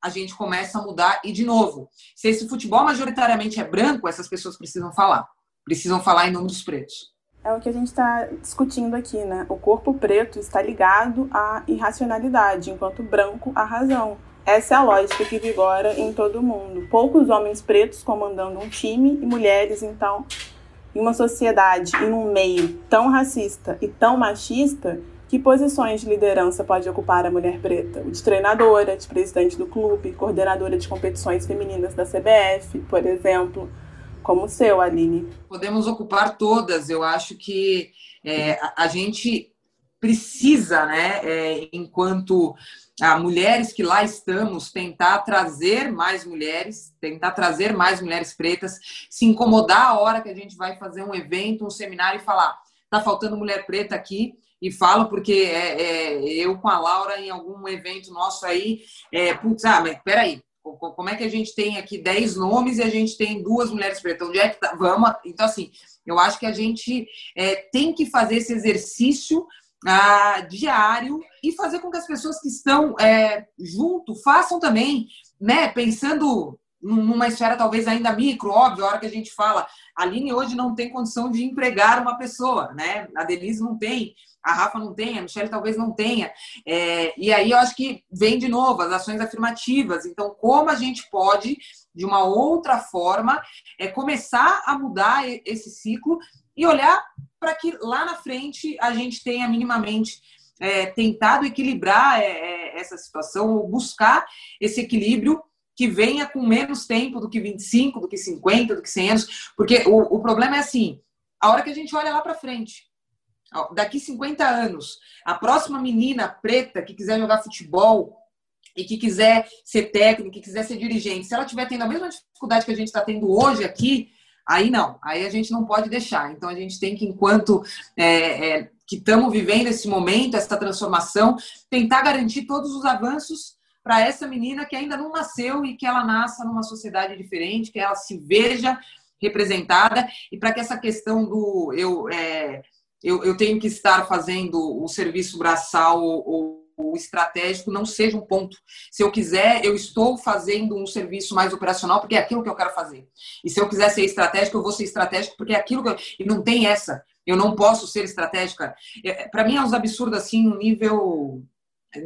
a gente começa a mudar. E, de novo, se esse futebol majoritariamente é branco, essas pessoas precisam falar. Precisam falar em nome dos pretos. É o que a gente está discutindo aqui, né? O corpo preto está ligado à irracionalidade, enquanto branco à razão. Essa é a lógica que vigora em todo o mundo. Poucos homens pretos comandando um time e mulheres, então, em uma sociedade e num meio tão racista e tão machista, que posições de liderança pode ocupar a mulher preta? De treinadora, de presidente do clube, coordenadora de competições femininas da CBF, por exemplo como o seu, Aline. Podemos ocupar todas. Eu acho que é, a, gente precisa, né, é, enquanto a mulheres que lá estamos, tentar trazer mais mulheres, tentar trazer mais mulheres pretas, se incomodar a hora que a gente vai fazer um evento, um seminário e falar, tá faltando mulher preta aqui, e falo porque é, é, eu com a Laura em algum evento nosso aí, é, putz, ah, mas peraí, como é que a gente tem aqui 10 nomes e a gente tem duas mulheres pretas? Onde é que tá? Vamos. Então, assim, eu acho que a gente é, tem que fazer esse exercício ah, diário e fazer com que as pessoas que estão é, junto façam também, né? Pensando numa esfera talvez ainda micro, óbvio, a hora que a gente fala, a Aline hoje não tem condição de empregar uma pessoa, né? A Denise não tem a Rafa não tem, a Michelle talvez não tenha. É, e aí eu acho que vem de novo as ações afirmativas. Então, como a gente pode, de uma outra forma, é, começar a mudar esse ciclo e olhar para que lá na frente a gente tenha minimamente é, tentado equilibrar é, é essa situação, ou buscar esse equilíbrio que venha com menos tempo do que 25, do que 50, do que 100 anos, porque o, o problema é assim, a hora que a gente olha lá para frente, daqui 50 anos, a próxima menina preta que quiser jogar futebol e que quiser ser técnica, que quiser ser dirigente, se ela estiver tendo a mesma dificuldade que a gente está tendo hoje aqui, aí não, aí a gente não pode deixar. Então a gente tem que, enquanto é, é, que estamos vivendo esse momento, essa transformação, tentar garantir todos os avanços para essa menina que ainda não nasceu e que ela nasça numa sociedade diferente, que ela se veja representada e para que essa questão do eu é, eu, eu tenho que estar fazendo o serviço braçal ou, ou estratégico não seja um ponto. Se eu quiser, eu estou fazendo um serviço mais operacional porque é aquilo que eu quero fazer. E se eu quiser ser estratégico, eu vou ser estratégico porque é aquilo que eu... E não tem essa. Eu não posso ser estratégica. É, Para mim é uns absurdos assim, um nível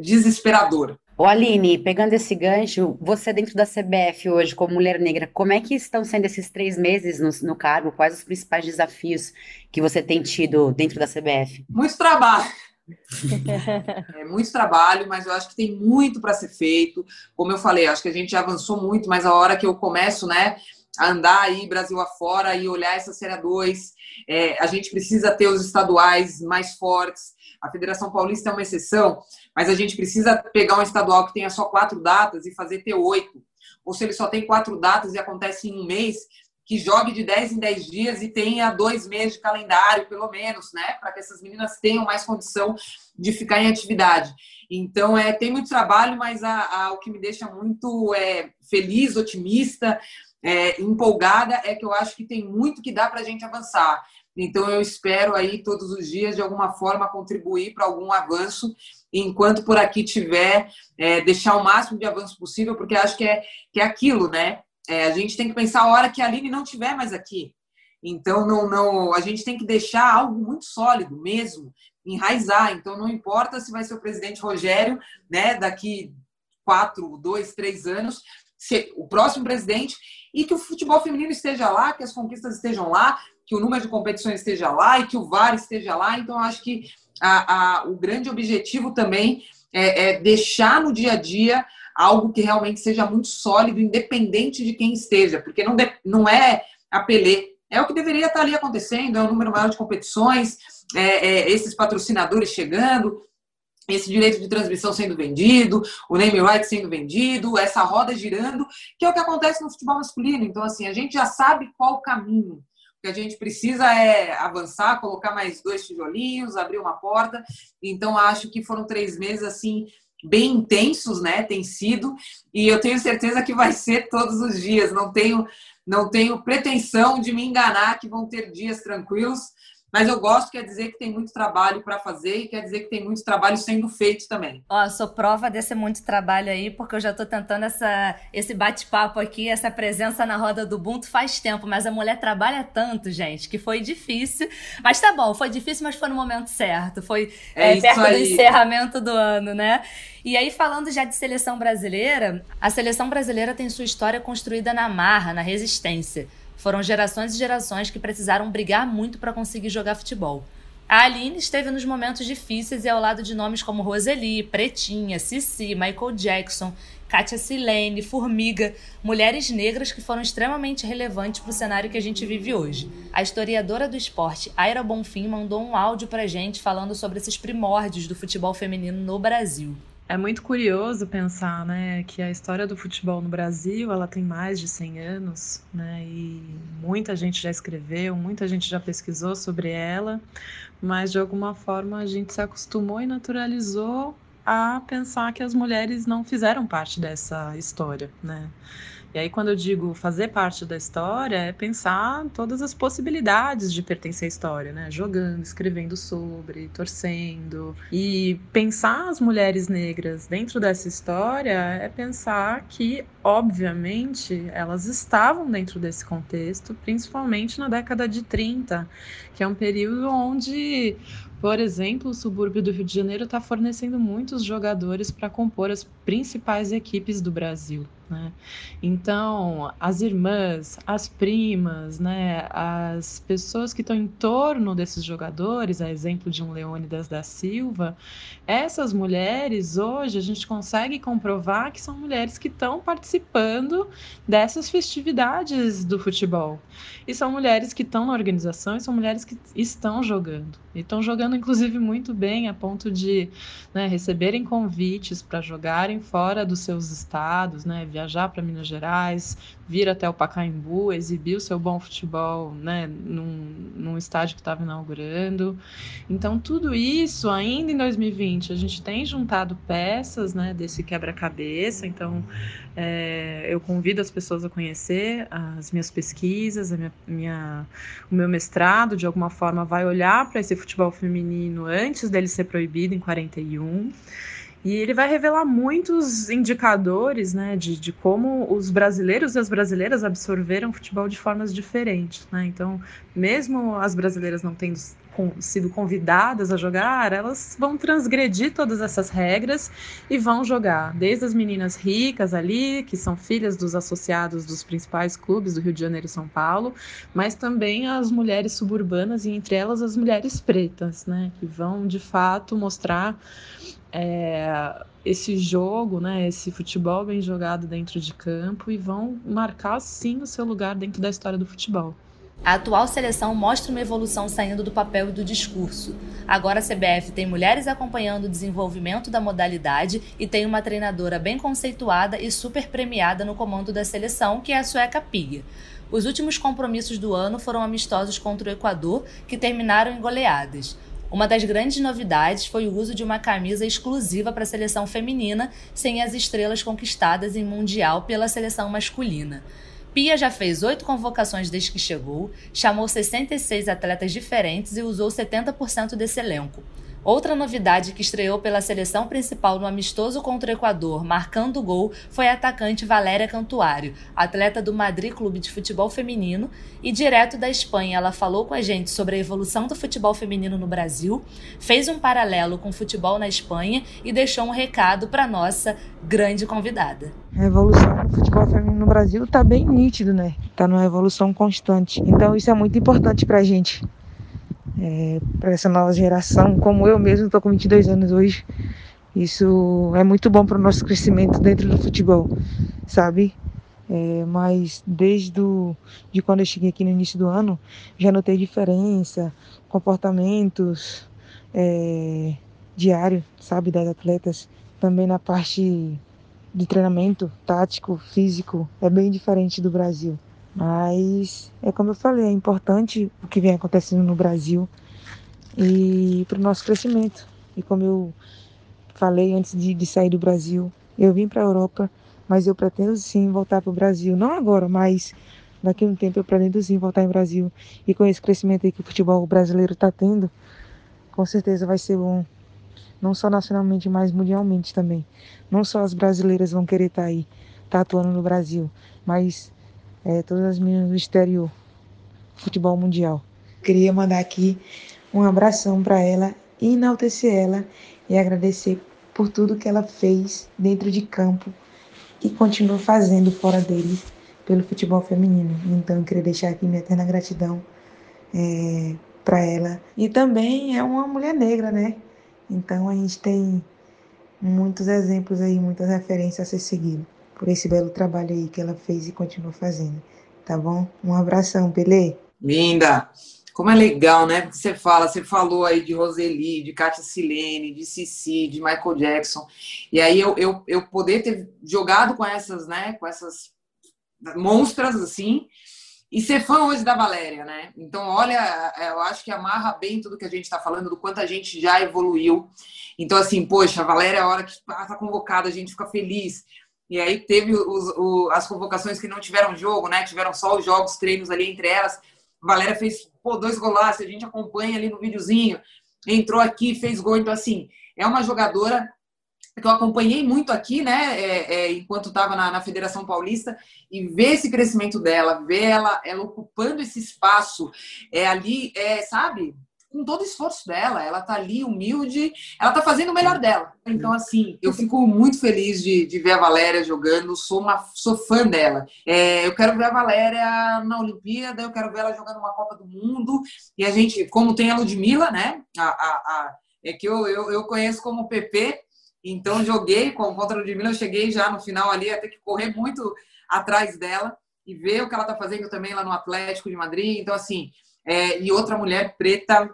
desesperador. Ô Aline, pegando esse gancho, você dentro da CBF hoje, como mulher negra, como é que estão sendo esses três meses no, no cargo? Quais os principais desafios que você tem tido dentro da CBF? Muito trabalho. é muito trabalho, mas eu acho que tem muito para ser feito. Como eu falei, acho que a gente já avançou muito, mas a hora que eu começo, né, andar aí Brasil afora e olhar essa Série 2, é, a gente precisa ter os estaduais mais fortes. A Federação Paulista é uma exceção, mas a gente precisa pegar um estadual que tenha só quatro datas e fazer ter oito. Ou se ele só tem quatro datas e acontece em um mês, que jogue de 10 em 10 dias e tenha dois meses de calendário, pelo menos, né? Para que essas meninas tenham mais condição de ficar em atividade. Então, é, tem muito trabalho, mas a, a, o que me deixa muito é, feliz, otimista, é, empolgada, é que eu acho que tem muito que dá para a gente avançar. Então, eu espero aí todos os dias, de alguma forma, contribuir para algum avanço, enquanto por aqui tiver, é, deixar o máximo de avanço possível, porque acho que é, que é aquilo, né? É, a gente tem que pensar a hora que a Aline não estiver mais aqui. Então, não, não, a gente tem que deixar algo muito sólido mesmo, enraizar. Então, não importa se vai ser o presidente Rogério, né, daqui quatro, dois, três anos, o próximo presidente, e que o futebol feminino esteja lá, que as conquistas estejam lá, que o número de competições esteja lá e que o VAR esteja lá. Então, acho que a, a, o grande objetivo também é, é deixar no dia a dia algo que realmente seja muito sólido, independente de quem esteja, porque não, de, não é a Pelé, é o que deveria estar ali acontecendo, é um número maior de competições, é, é, esses patrocinadores chegando, esse direito de transmissão sendo vendido, o name right sendo vendido, essa roda girando, que é o que acontece no futebol masculino. Então, assim, a gente já sabe qual o caminho. O que a gente precisa é avançar, colocar mais dois tijolinhos, abrir uma porta. Então, acho que foram três meses, assim, bem intensos, né? Tem sido. E eu tenho certeza que vai ser todos os dias. Não tenho, não tenho pretensão de me enganar que vão ter dias tranquilos mas eu gosto, quer dizer que tem muito trabalho para fazer e quer dizer que tem muito trabalho sendo feito também. Ó, sou prova desse muito trabalho aí, porque eu já estou tentando essa, esse bate-papo aqui, essa presença na roda do Ubuntu faz tempo, mas a mulher trabalha tanto, gente, que foi difícil. Mas tá bom, foi difícil, mas foi no momento certo. Foi é, é perto aí. do encerramento do ano, né? E aí, falando já de seleção brasileira, a seleção brasileira tem sua história construída na marra, na resistência. Foram gerações e gerações que precisaram brigar muito para conseguir jogar futebol. A Aline esteve nos momentos difíceis e ao lado de nomes como Roseli, Pretinha, Cici, Michael Jackson, Katia Silene, Formiga, mulheres negras que foram extremamente relevantes para o cenário que a gente vive hoje. A historiadora do esporte, Aira Bonfim, mandou um áudio para gente falando sobre esses primórdios do futebol feminino no Brasil. É muito curioso pensar, né, que a história do futebol no Brasil, ela tem mais de 100 anos, né, e muita gente já escreveu, muita gente já pesquisou sobre ela, mas de alguma forma a gente se acostumou e naturalizou a pensar que as mulheres não fizeram parte dessa história, né? E aí, quando eu digo fazer parte da história, é pensar todas as possibilidades de pertencer à história, né? Jogando, escrevendo sobre, torcendo. E pensar as mulheres negras dentro dessa história é pensar que, obviamente, elas estavam dentro desse contexto, principalmente na década de 30, que é um período onde por exemplo, o subúrbio do Rio de Janeiro está fornecendo muitos jogadores para compor as principais equipes do Brasil. Né? Então, as irmãs, as primas, né, as pessoas que estão em torno desses jogadores, a exemplo de um Leônidas da Silva, essas mulheres hoje a gente consegue comprovar que são mulheres que estão participando dessas festividades do futebol. E são mulheres que estão na organização e são mulheres que estão jogando. E estão jogando, inclusive, muito bem, a ponto de né, receberem convites para jogarem fora dos seus estados, né, viajar para Minas Gerais, vir até o Pacaembu, exibir o seu bom futebol né, num, num estádio que estava inaugurando. Então, tudo isso, ainda em 2020, a gente tem juntado peças né, desse quebra-cabeça. Então, é, eu convido as pessoas a conhecer as minhas pesquisas, minha, minha, o meu mestrado, de alguma forma, vai olhar para esse futebol feminino antes dele ser proibido em 41. E ele vai revelar muitos indicadores né, de, de como os brasileiros e as brasileiras absorveram futebol de formas diferentes. Né? Então, mesmo as brasileiras não tendo sido convidadas a jogar, elas vão transgredir todas essas regras e vão jogar. Desde as meninas ricas ali, que são filhas dos associados dos principais clubes do Rio de Janeiro e São Paulo, mas também as mulheres suburbanas e entre elas as mulheres pretas, né, que vão de fato mostrar é, esse jogo, né, esse futebol bem jogado dentro de campo e vão marcar sim o seu lugar dentro da história do futebol. A atual seleção mostra uma evolução saindo do papel e do discurso. Agora a CBF tem mulheres acompanhando o desenvolvimento da modalidade e tem uma treinadora bem conceituada e super premiada no comando da seleção, que é a sueca Pia. Os últimos compromissos do ano foram amistosos contra o Equador, que terminaram em goleadas. Uma das grandes novidades foi o uso de uma camisa exclusiva para a seleção feminina, sem as estrelas conquistadas em Mundial pela seleção masculina. Pia já fez oito convocações desde que chegou, chamou 66 atletas diferentes e usou 70% desse elenco. Outra novidade que estreou pela seleção principal no amistoso contra o Equador, marcando gol, foi a atacante Valéria Cantuário, atleta do Madrid Clube de Futebol Feminino, e direto da Espanha ela falou com a gente sobre a evolução do futebol feminino no Brasil, fez um paralelo com o futebol na Espanha e deixou um recado para nossa grande convidada. A evolução do futebol feminino no Brasil está bem nítido, né? Está numa evolução constante. Então isso é muito importante para a gente é, para essa nova geração, como eu mesmo estou com 22 anos hoje Isso é muito bom para o nosso crescimento dentro do futebol, sabe? É, mas desde de quando eu cheguei aqui no início do ano, já notei diferença, comportamentos é, diário, sabe, das atletas. Também na parte de treinamento tático, físico, é bem diferente do Brasil. Mas é como eu falei, é importante o que vem acontecendo no Brasil e para o nosso crescimento. E como eu falei antes de, de sair do Brasil, eu vim para a Europa, mas eu pretendo sim voltar para o Brasil. Não agora, mas daqui a um tempo eu pretendo sim voltar em Brasil. E com esse crescimento aí que o futebol brasileiro está tendo, com certeza vai ser bom. Não só nacionalmente, mas mundialmente também. Não só as brasileiras vão querer estar tá aí, estar tá atuando no Brasil, mas é, todas as meninas do exterior, futebol mundial. Queria mandar aqui um abração para ela, enaltecer ela e agradecer por tudo que ela fez dentro de campo e continua fazendo fora dele pelo futebol feminino. Então, queria deixar aqui minha eterna gratidão é, para ela. E também é uma mulher negra, né? Então, a gente tem muitos exemplos aí, muitas referências a ser seguido por esse belo trabalho aí que ela fez e continua fazendo. Tá bom? Um abração, Pelé. Linda! Como é legal, né? Você fala, você falou aí de Roseli, de Katia Silene, de Cici, de Michael Jackson. E aí eu, eu, eu poder ter jogado com essas, né? Com essas monstras assim, e ser fã hoje da Valéria, né? Então, olha, eu acho que amarra bem tudo que a gente está falando, do quanto a gente já evoluiu. Então, assim, poxa, a Valéria, a hora que está convocada, a gente fica feliz. E aí teve os, o, as convocações que não tiveram jogo, né? Tiveram só os jogos, treinos ali entre elas. Valéria fez pô, dois golaços, a gente acompanha ali no videozinho. Entrou aqui, fez gol. Então, assim, é uma jogadora que eu acompanhei muito aqui, né? É, é, enquanto estava na, na, Federação Paulista, e ver esse crescimento dela, ver ela, ela ocupando esse espaço é ali, é, sabe? Com todo o esforço dela, ela tá ali humilde, ela tá fazendo o melhor dela. Então, assim, eu fico muito feliz de, de ver a Valéria jogando, sou, uma, sou fã dela. É, eu quero ver a Valéria na Olimpíada, eu quero ver ela jogando uma Copa do Mundo, e a gente, como tem a Ludmilla, né, a, a, a é que eu, eu, eu conheço como PP, então joguei com, contra a Ludmilla, eu cheguei já no final ali a ter que correr muito atrás dela, e ver o que ela tá fazendo também lá no Atlético de Madrid, então assim é, e outra mulher preta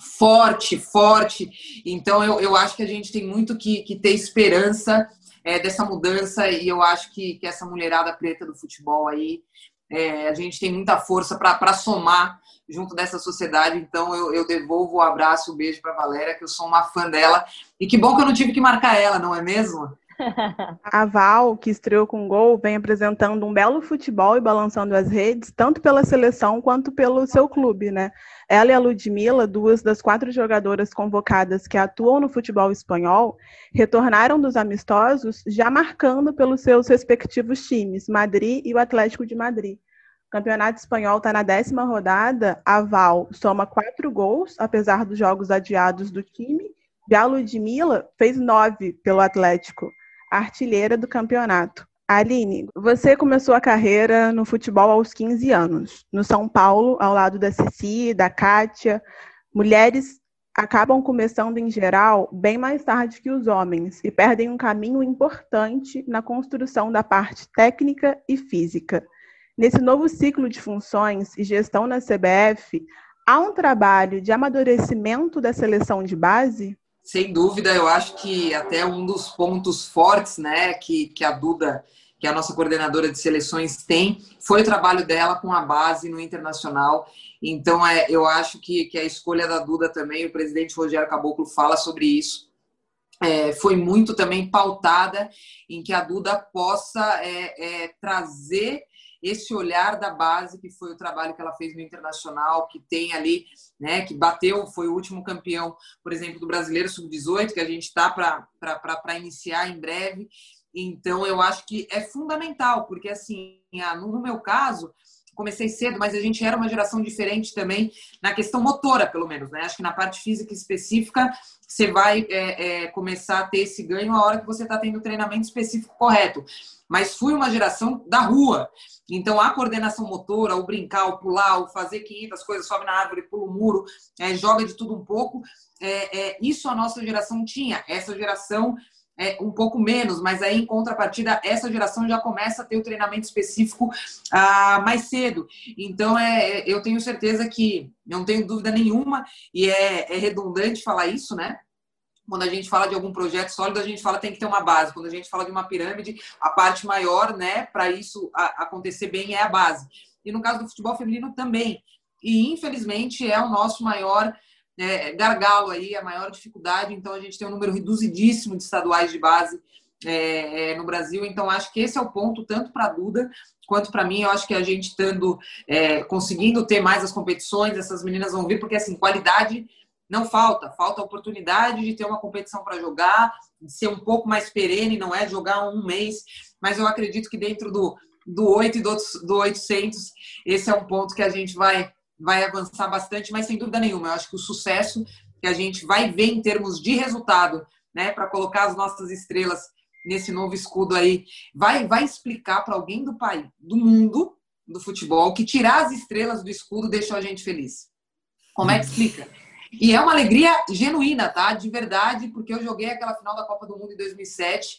forte, forte. Então, eu, eu acho que a gente tem muito que, que ter esperança é, dessa mudança e eu acho que, que essa mulherada preta do futebol aí, é, a gente tem muita força para somar junto dessa sociedade. Então, eu, eu devolvo o abraço, o beijo para Valéria, que eu sou uma fã dela. E que bom que eu não tive que marcar ela, não é mesmo? A Val, que estreou com gol, vem apresentando um belo futebol e balançando as redes, tanto pela seleção quanto pelo seu clube, né? Ela e a Ludmilla, duas das quatro jogadoras convocadas que atuam no futebol espanhol, retornaram dos amistosos já marcando pelos seus respectivos times, Madrid e o Atlético de Madrid. O Campeonato Espanhol está na décima rodada, a Val soma quatro gols, apesar dos jogos adiados do time, já a Ludmilla fez nove pelo Atlético artilheira do campeonato. Aline, você começou a carreira no futebol aos 15 anos, no São Paulo, ao lado da Ceci, da Kátia. Mulheres acabam começando, em geral, bem mais tarde que os homens e perdem um caminho importante na construção da parte técnica e física. Nesse novo ciclo de funções e gestão na CBF, há um trabalho de amadurecimento da seleção de base? Sem dúvida, eu acho que até um dos pontos fortes, né, que, que a Duda, que a nossa coordenadora de seleções, tem, foi o trabalho dela com a base no internacional. Então, é, eu acho que, que a escolha da Duda também, o presidente Rogério Caboclo fala sobre isso, é, foi muito também pautada em que a Duda possa é, é, trazer esse olhar da base, que foi o trabalho que ela fez no Internacional, que tem ali, né, que bateu, foi o último campeão, por exemplo, do Brasileiro Sub-18, que a gente está para iniciar em breve. Então, eu acho que é fundamental, porque, assim, no meu caso, comecei cedo, mas a gente era uma geração diferente também na questão motora, pelo menos, né? Acho que na parte física específica você vai é, é, começar a ter esse ganho a hora que você está tendo o treinamento específico correto. Mas fui uma geração da rua. Então, a coordenação motora, o brincar, o pular, o fazer 500 coisas, sobe na árvore, pula o muro, é, joga de tudo um pouco, é, é, isso a nossa geração tinha. Essa geração é, um pouco menos, mas aí em contrapartida, essa geração já começa a ter o treinamento específico ah, mais cedo. Então, é, eu tenho certeza que, não tenho dúvida nenhuma, e é, é redundante falar isso, né? Quando a gente fala de algum projeto sólido, a gente fala tem que ter uma base. Quando a gente fala de uma pirâmide, a parte maior, né, para isso acontecer bem é a base. E no caso do futebol feminino também. E infelizmente é o nosso maior é, gargalo aí, a maior dificuldade. Então a gente tem um número reduzidíssimo de estaduais de base é, é, no Brasil. Então acho que esse é o ponto tanto para a Duda quanto para mim. Eu acho que a gente estando é, conseguindo ter mais as competições, essas meninas vão vir porque assim qualidade não falta, falta a oportunidade de ter uma competição para jogar, de ser um pouco mais perene, não é jogar um mês, mas eu acredito que dentro do, do 8 e do, do 800, esse é um ponto que a gente vai, vai avançar bastante, mas sem dúvida nenhuma, eu acho que o sucesso que a gente vai ver em termos de resultado, né, para colocar as nossas estrelas nesse novo escudo aí, vai, vai explicar para alguém do país, do mundo, do futebol, que tirar as estrelas do escudo deixou a gente feliz. Como é que explica? E é uma alegria genuína, tá? De verdade, porque eu joguei aquela final da Copa do Mundo em 2007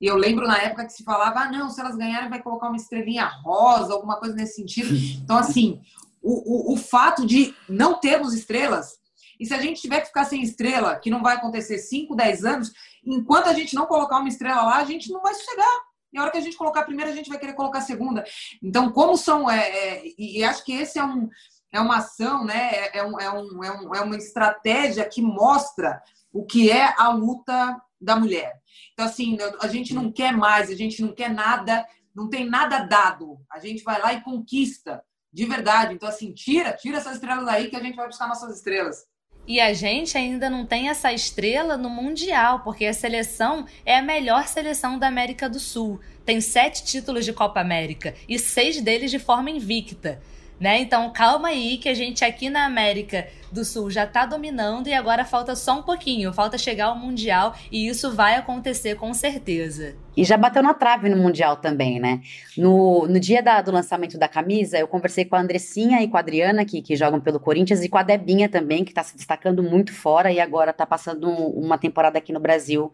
e eu lembro na época que se falava, ah, não, se elas ganharem vai colocar uma estrelinha rosa, alguma coisa nesse sentido. Então, assim, o, o, o fato de não termos estrelas, e se a gente tiver que ficar sem estrela, que não vai acontecer 5, 10 anos, enquanto a gente não colocar uma estrela lá, a gente não vai sossegar. E a hora que a gente colocar a primeira, a gente vai querer colocar a segunda. Então, como são. É, é, e acho que esse é um é uma ação, né? É, é, um, é, um, é, um, é uma estratégia que mostra o que é a luta da mulher. Então, assim, a gente não quer mais, a gente não quer nada, não tem nada dado. A gente vai lá e conquista, de verdade. Então, assim, tira, tira essas estrelas aí que a gente vai buscar nossas estrelas. E a gente ainda não tem essa estrela no Mundial, porque a seleção é a melhor seleção da América do Sul. Tem sete títulos de Copa América e seis deles de forma invicta né? Então calma aí que a gente aqui na América do Sul já está dominando e agora falta só um pouquinho, falta chegar ao Mundial e isso vai acontecer com certeza. E já bateu na trave no Mundial também, né? No, no dia da, do lançamento da camisa, eu conversei com a Andressinha e com a Adriana, que, que jogam pelo Corinthians, e com a Debinha também, que está se destacando muito fora e agora está passando uma temporada aqui no Brasil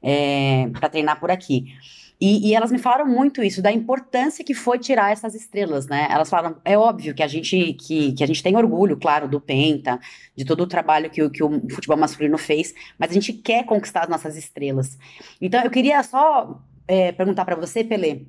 é, para treinar por aqui. E, e, elas me falaram muito isso, da importância que foi tirar essas estrelas, né? Elas falaram, é óbvio que a gente, que, que a gente tem orgulho, claro, do Penta, de todo o trabalho que, que o futebol masculino fez, mas a gente quer conquistar as nossas estrelas. Então, eu queria só é, perguntar para você, Pelé,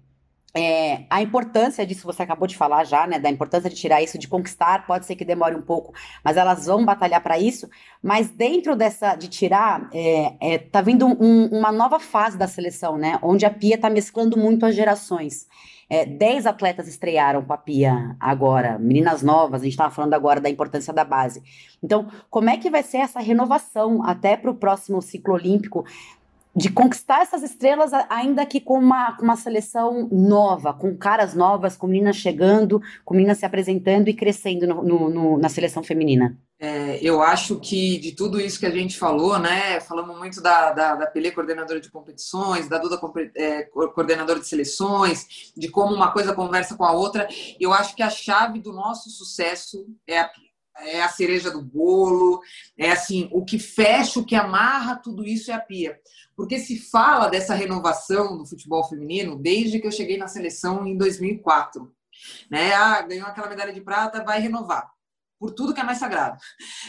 é, a importância disso você acabou de falar já, né? Da importância de tirar isso, de conquistar, pode ser que demore um pouco, mas elas vão batalhar para isso. Mas dentro dessa de tirar, é, é, tá vindo um, uma nova fase da seleção, né? Onde a Pia tá mesclando muito as gerações. É, dez atletas estrearam com a Pia agora, meninas novas, a gente estava falando agora da importância da base. Então, como é que vai ser essa renovação até para o próximo ciclo olímpico? De conquistar essas estrelas, ainda que com uma, uma seleção nova, com caras novas, com meninas chegando, com meninas se apresentando e crescendo no, no, no, na seleção feminina? É, eu acho que de tudo isso que a gente falou, né? Falamos muito da, da, da Pelé, coordenadora de competições, da Duda, é, coordenadora de seleções, de como uma coisa conversa com a outra. Eu acho que a chave do nosso sucesso é a é a cereja do bolo, é assim, o que fecha, o que amarra tudo isso é a pia. Porque se fala dessa renovação do futebol feminino desde que eu cheguei na seleção em 2004. Né? Ah, ganhou aquela medalha de prata, vai renovar. Por tudo que é mais sagrado.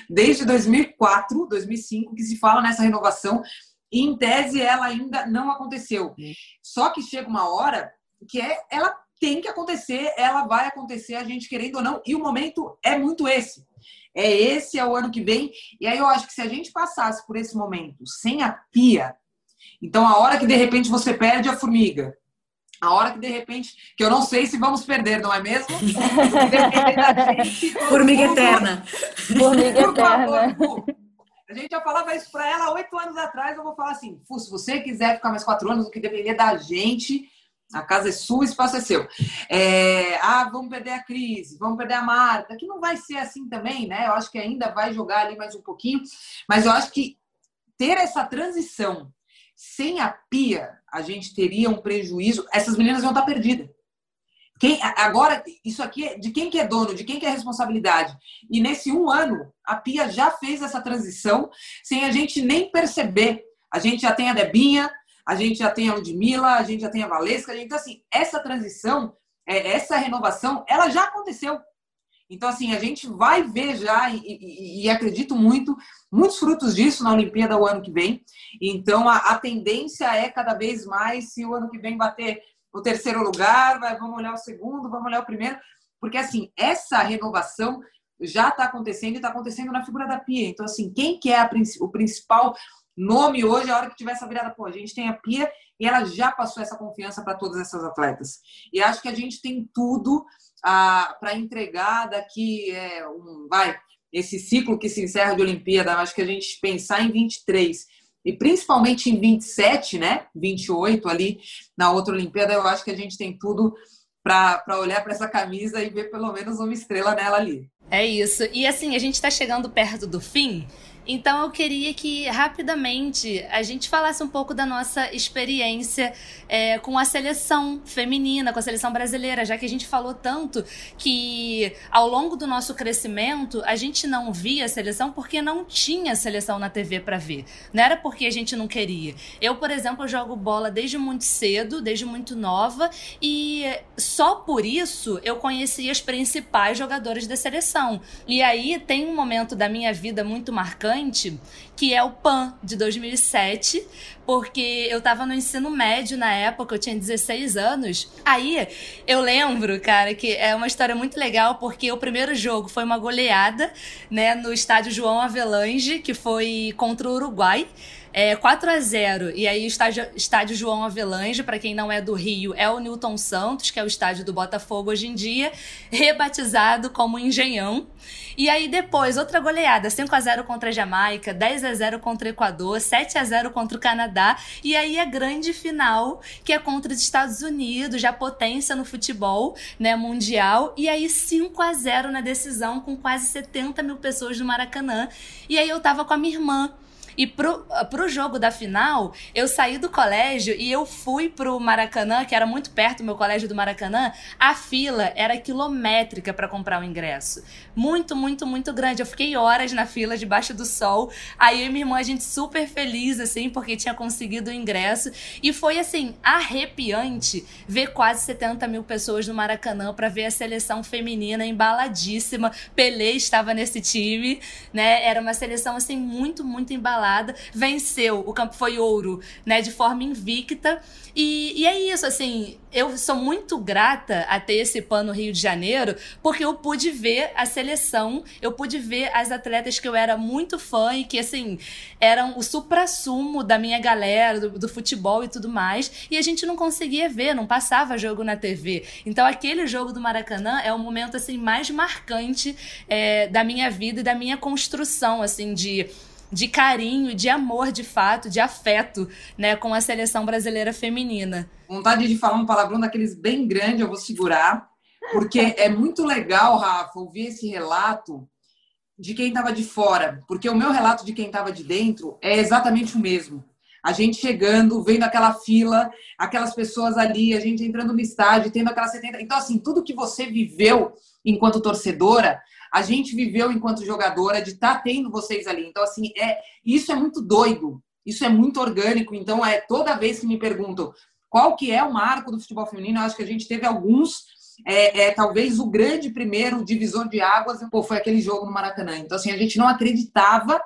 Desde 2004, 2005, que se fala nessa renovação, e em tese ela ainda não aconteceu. Só que chega uma hora que é, ela tem que acontecer, ela vai acontecer, a gente querendo ou não, e o momento é muito esse. É esse, é o ano que vem. E aí eu acho que se a gente passasse por esse momento sem a pia, então a hora que de repente você perde a formiga, a hora que de repente, que eu não sei se vamos perder, não é mesmo? gente, formiga mundo, eterna. Formiga eterna. a gente já falava isso para ela oito anos atrás. Eu vou falar assim: se você quiser ficar mais quatro anos, o que depender da gente, A casa é sua, o espaço é seu. É, ah, vamos perder a crise, vamos perder a Marta, que não vai ser assim também, né? Eu acho que ainda vai jogar ali mais um pouquinho, mas eu acho que ter essa transição sem a pia, a gente teria um prejuízo. Essas meninas vão estar perdidas. Quem, agora, isso aqui é de quem que é dono, de quem que é responsabilidade. E nesse um ano, a Pia já fez essa transição sem a gente nem perceber. A gente já tem a Debinha, a gente já tem a Ludmilla, a gente já tem a Valesca. Gente, então, assim, essa transição, é, essa renovação, ela já aconteceu. Então, assim, a gente vai ver já, e, e, e, acredito muito, muitos frutos disso na Olimpíada o ano que vem. Então, a, a, tendência é cada vez mais, se o ano que vem bater o terceiro lugar, vai, vamos olhar o segundo, vamos olhar o primeiro, porque assim, essa renovação já está acontecendo e está acontecendo na figura da Pia. Então, assim, quem que é a, o principal nome hoje, a hora que tiver essa virada, pô, a gente tem a Pia e ela já passou essa confiança para todas essas atletas. E acho que a gente tem tudo ah, para entregar daqui, é, um, vai, esse ciclo que se encerra de Olimpíada, acho que a gente pensar em 23 e principalmente em 27, né? 28 ali na outra Olimpíada, eu acho que a gente tem tudo para olhar para essa camisa e ver pelo menos uma estrela nela ali. É isso. E assim, a gente está chegando perto do fim. Então eu queria que rapidamente a gente falasse um pouco da nossa experiência é, com a seleção feminina, com a seleção brasileira, já que a gente falou tanto que ao longo do nosso crescimento a gente não via a seleção porque não tinha seleção na TV para ver. Não era porque a gente não queria. Eu, por exemplo, jogo bola desde muito cedo, desde muito nova, e só por isso eu conheci as principais jogadoras da seleção. E aí tem um momento da minha vida muito marcante que é o PAN de 2007, porque eu tava no ensino médio na época, eu tinha 16 anos. Aí eu lembro, cara, que é uma história muito legal, porque o primeiro jogo foi uma goleada, né, no estádio João Avelange, que foi contra o Uruguai. É 4 a 0 E aí, estádio, estádio João Avelange, para quem não é do Rio, é o Newton Santos, que é o estádio do Botafogo hoje em dia, rebatizado como Engenhão. E aí, depois, outra goleada: 5 a 0 contra a Jamaica, 10 a 0 contra o Equador, 7 a 0 contra o Canadá. E aí, a grande final, que é contra os Estados Unidos, já potência no futebol né, mundial. E aí, 5 a 0 na decisão, com quase 70 mil pessoas no Maracanã. E aí, eu tava com a minha irmã. E pro, pro jogo da final, eu saí do colégio e eu fui pro Maracanã, que era muito perto do meu colégio do Maracanã. A fila era quilométrica para comprar o ingresso. Muito, muito, muito grande. Eu fiquei horas na fila debaixo do sol. Aí eu e minha irmã, a gente super feliz, assim, porque tinha conseguido o ingresso. E foi, assim, arrepiante ver quase 70 mil pessoas no Maracanã para ver a seleção feminina embaladíssima. Pelé estava nesse time, né? Era uma seleção, assim, muito, muito embalada venceu, o campo foi ouro, né, de forma invicta. E, e é isso, assim, eu sou muito grata a ter esse pano Rio de Janeiro, porque eu pude ver a seleção, eu pude ver as atletas que eu era muito fã e que, assim, eram o supra-sumo da minha galera, do, do, futebol e tudo mais, e a gente não conseguia ver, não passava jogo na TV. Então, aquele jogo do Maracanã é o momento, assim, mais marcante é, da minha vida e da minha construção, assim, de de carinho, de amor de fato, de afeto, né, com a seleção brasileira feminina. Vontade de falar um palavrão daqueles bem grande, eu vou segurar, porque é muito legal, Rafa, ouvir esse relato de quem estava de fora, porque o meu relato de quem estava de dentro é exatamente o mesmo. A gente chegando, vendo aquela fila, aquelas pessoas ali, a gente entrando no estádio, tendo aquelas 70. Então, assim, tudo que você viveu enquanto torcedora, a gente viveu enquanto jogadora de estar tá tendo vocês ali. Então, assim, é, isso é muito doido, isso é muito orgânico. Então, é toda vez que me perguntam qual que é o marco do futebol feminino, eu acho que a gente teve alguns. É, é, talvez o grande primeiro divisor de águas pô, foi aquele jogo no Maracanã. Então, assim, a gente não acreditava.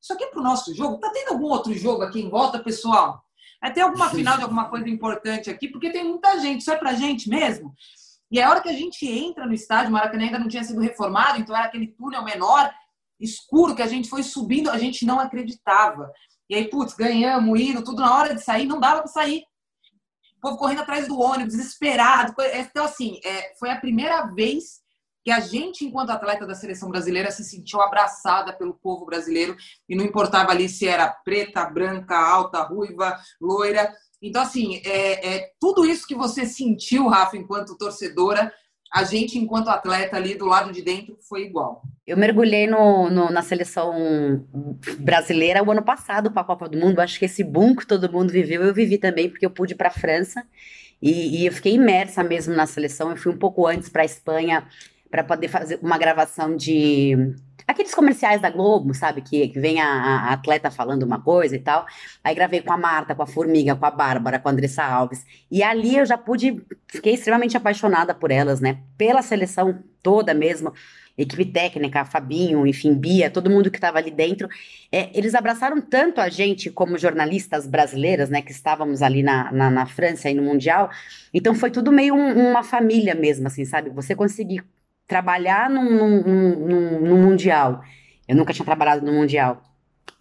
Isso aqui é para o nosso jogo. Tá tendo algum outro jogo aqui em volta, pessoal? Vai ter alguma final de alguma coisa importante aqui, porque tem muita gente. Isso é para gente mesmo? E a hora que a gente entra no estádio, o Maracanã ainda não tinha sido reformado, então era aquele túnel menor, escuro, que a gente foi subindo, a gente não acreditava. E aí, putz, ganhamos, indo, tudo na hora de sair, não dava para sair. O povo correndo atrás do ônibus, desesperado. Então, assim, é, foi a primeira vez que a gente, enquanto atleta da seleção brasileira, se sentiu abraçada pelo povo brasileiro e não importava ali se era preta, branca, alta, ruiva, loira, Então, assim, é, é, tudo isso que você sentiu, Rafa, enquanto torcedora, a gente, enquanto atleta ali do lado de dentro, foi igual. Eu mergulhei no, no, na seleção brasileira o ano passado para a Copa do Mundo. Acho que esse boom que todo mundo viveu, eu vivi também, porque eu pude ir para a França e, e, eu fiquei imersa mesmo na seleção. Eu fui um pouco antes para a Espanha para poder fazer uma gravação de aqueles comerciais da Globo, sabe? Que, que vem a, a, atleta falando uma coisa e tal. Aí gravei com a Marta, com a Formiga, com a Bárbara, com a Andressa Alves. E ali eu já pude, fiquei extremamente apaixonada por elas, né? Pela seleção toda mesmo. Equipe técnica, Fabinho, enfim, Bia, todo mundo que estava ali dentro. É, eles abraçaram tanto a gente como jornalistas brasileiras, né? Que estávamos ali na, na, na França e no Mundial. Então foi tudo meio um, uma família mesmo, assim, sabe? Você conseguir trabalhar num, num, num, num Mundial. Eu nunca tinha trabalhado no Mundial.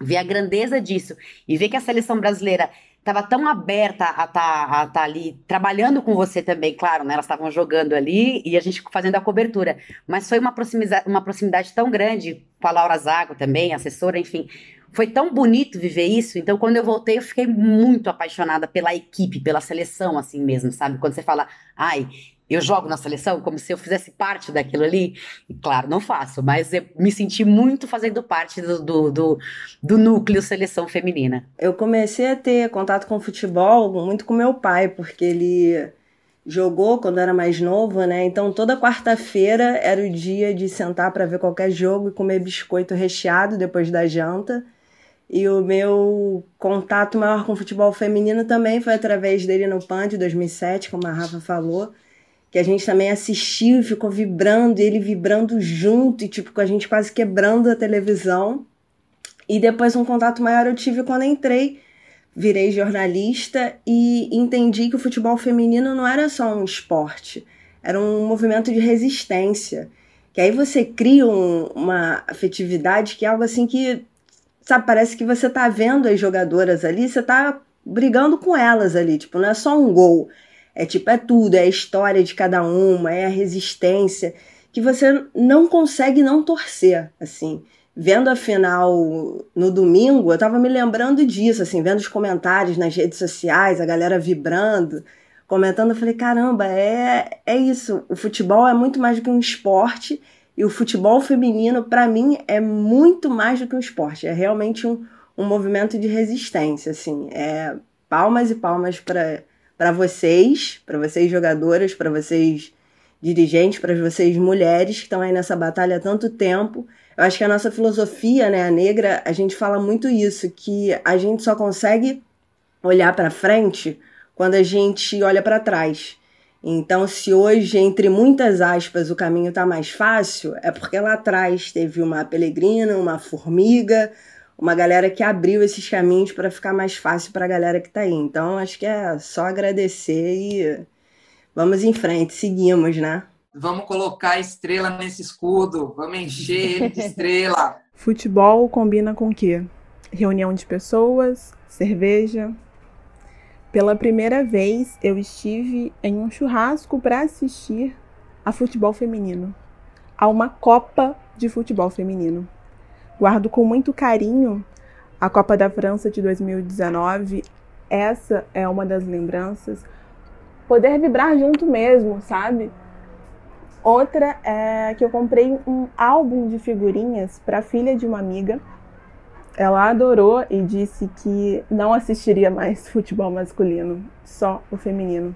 Ver a grandeza disso e ver que a seleção brasileira estava tão aberta a tá, tá ali trabalhando com você também, claro, né? Elas estavam jogando ali e a gente fazendo a cobertura. Mas foi uma uma proximidade tão grande com a Laura Zago também, assessora, enfim. Foi tão bonito viver isso. Então, quando eu voltei, eu fiquei muito apaixonada pela equipe, pela seleção, assim mesmo, sabe? Quando você fala, ai, eu jogo na seleção como se eu fizesse parte daquilo ali. E, claro, não faço, mas eu me senti muito fazendo parte do, do, do, do núcleo seleção feminina. Eu comecei a ter contato com futebol muito com meu pai, porque ele jogou quando era mais novo, né? Então toda quarta-feira era o dia de sentar para ver qualquer jogo e comer biscoito recheado depois da janta. E o meu contato maior com futebol feminino também foi através dele no PAN de 2007, como a Rafa falou que a gente também assistiu e ficou vibrando, e ele vibrando junto, e tipo, com a gente quase quebrando a televisão. E depois um contato maior eu tive quando entrei, virei jornalista e entendi que o futebol feminino não era só um esporte, era um movimento de resistência. Que aí você cria um, uma afetividade que é algo assim que, sabe, parece que você tá vendo as jogadoras ali, você tá brigando com elas ali, tipo, não é só um gol, é tipo, é tudo, é a história de cada uma, é a resistência, que você não consegue não torcer, assim. Vendo a final no domingo, eu tava me lembrando disso, assim, vendo os comentários nas redes sociais, a galera vibrando, comentando, eu falei, caramba, é, é isso, o futebol é muito mais do que um esporte, e o futebol feminino, para mim, é muito mais do que um esporte, é realmente um, um movimento de resistência, assim, é palmas e palmas para para vocês, para vocês jogadoras, para vocês dirigentes, para vocês mulheres que estão aí nessa batalha há tanto tempo. Eu acho que a nossa filosofia, né, a negra, a gente fala muito isso, que a gente só consegue olhar para frente quando a gente olha para trás. Então, se hoje, entre muitas aspas, o caminho está mais fácil, é porque lá atrás teve uma pelegrina, uma formiga, uma galera que abriu esses caminhos para ficar mais fácil para a galera que está aí. Então, acho que é só agradecer e vamos em frente, seguimos, né? Vamos colocar estrela nesse escudo, vamos encher ele de estrela. Futebol combina com o quê? Reunião de pessoas, cerveja. Pela primeira vez, eu estive em um churrasco para assistir a futebol feminino, a uma Copa de Futebol Feminino. Guardo com muito carinho a Copa da França de 2019. Essa é uma das lembranças. Poder vibrar junto mesmo, sabe? Outra é que eu comprei um álbum de figurinhas para a filha de uma amiga. Ela adorou e disse que não assistiria mais futebol masculino, só o feminino.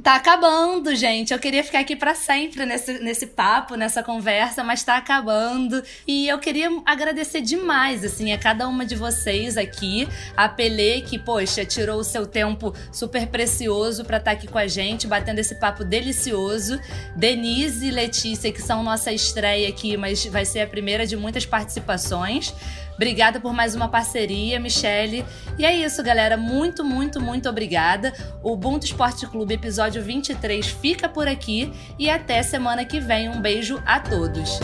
Tá acabando, gente. Eu queria ficar aqui para sempre nesse, nesse papo, nessa conversa, mas tá acabando. E eu queria agradecer demais, assim, a cada uma de vocês aqui. A Pelé, que, poxa, tirou o seu tempo super precioso para estar tá aqui com a gente, batendo esse papo delicioso. Denise e Letícia, que são nossa estreia aqui, mas vai ser a primeira de muitas participações. Obrigada por mais uma parceria, Michele. E é isso, galera. Muito, muito, muito obrigada. O Ubuntu Esporte Clube, episódio 23, fica por aqui. E até semana que vem. Um beijo a todos.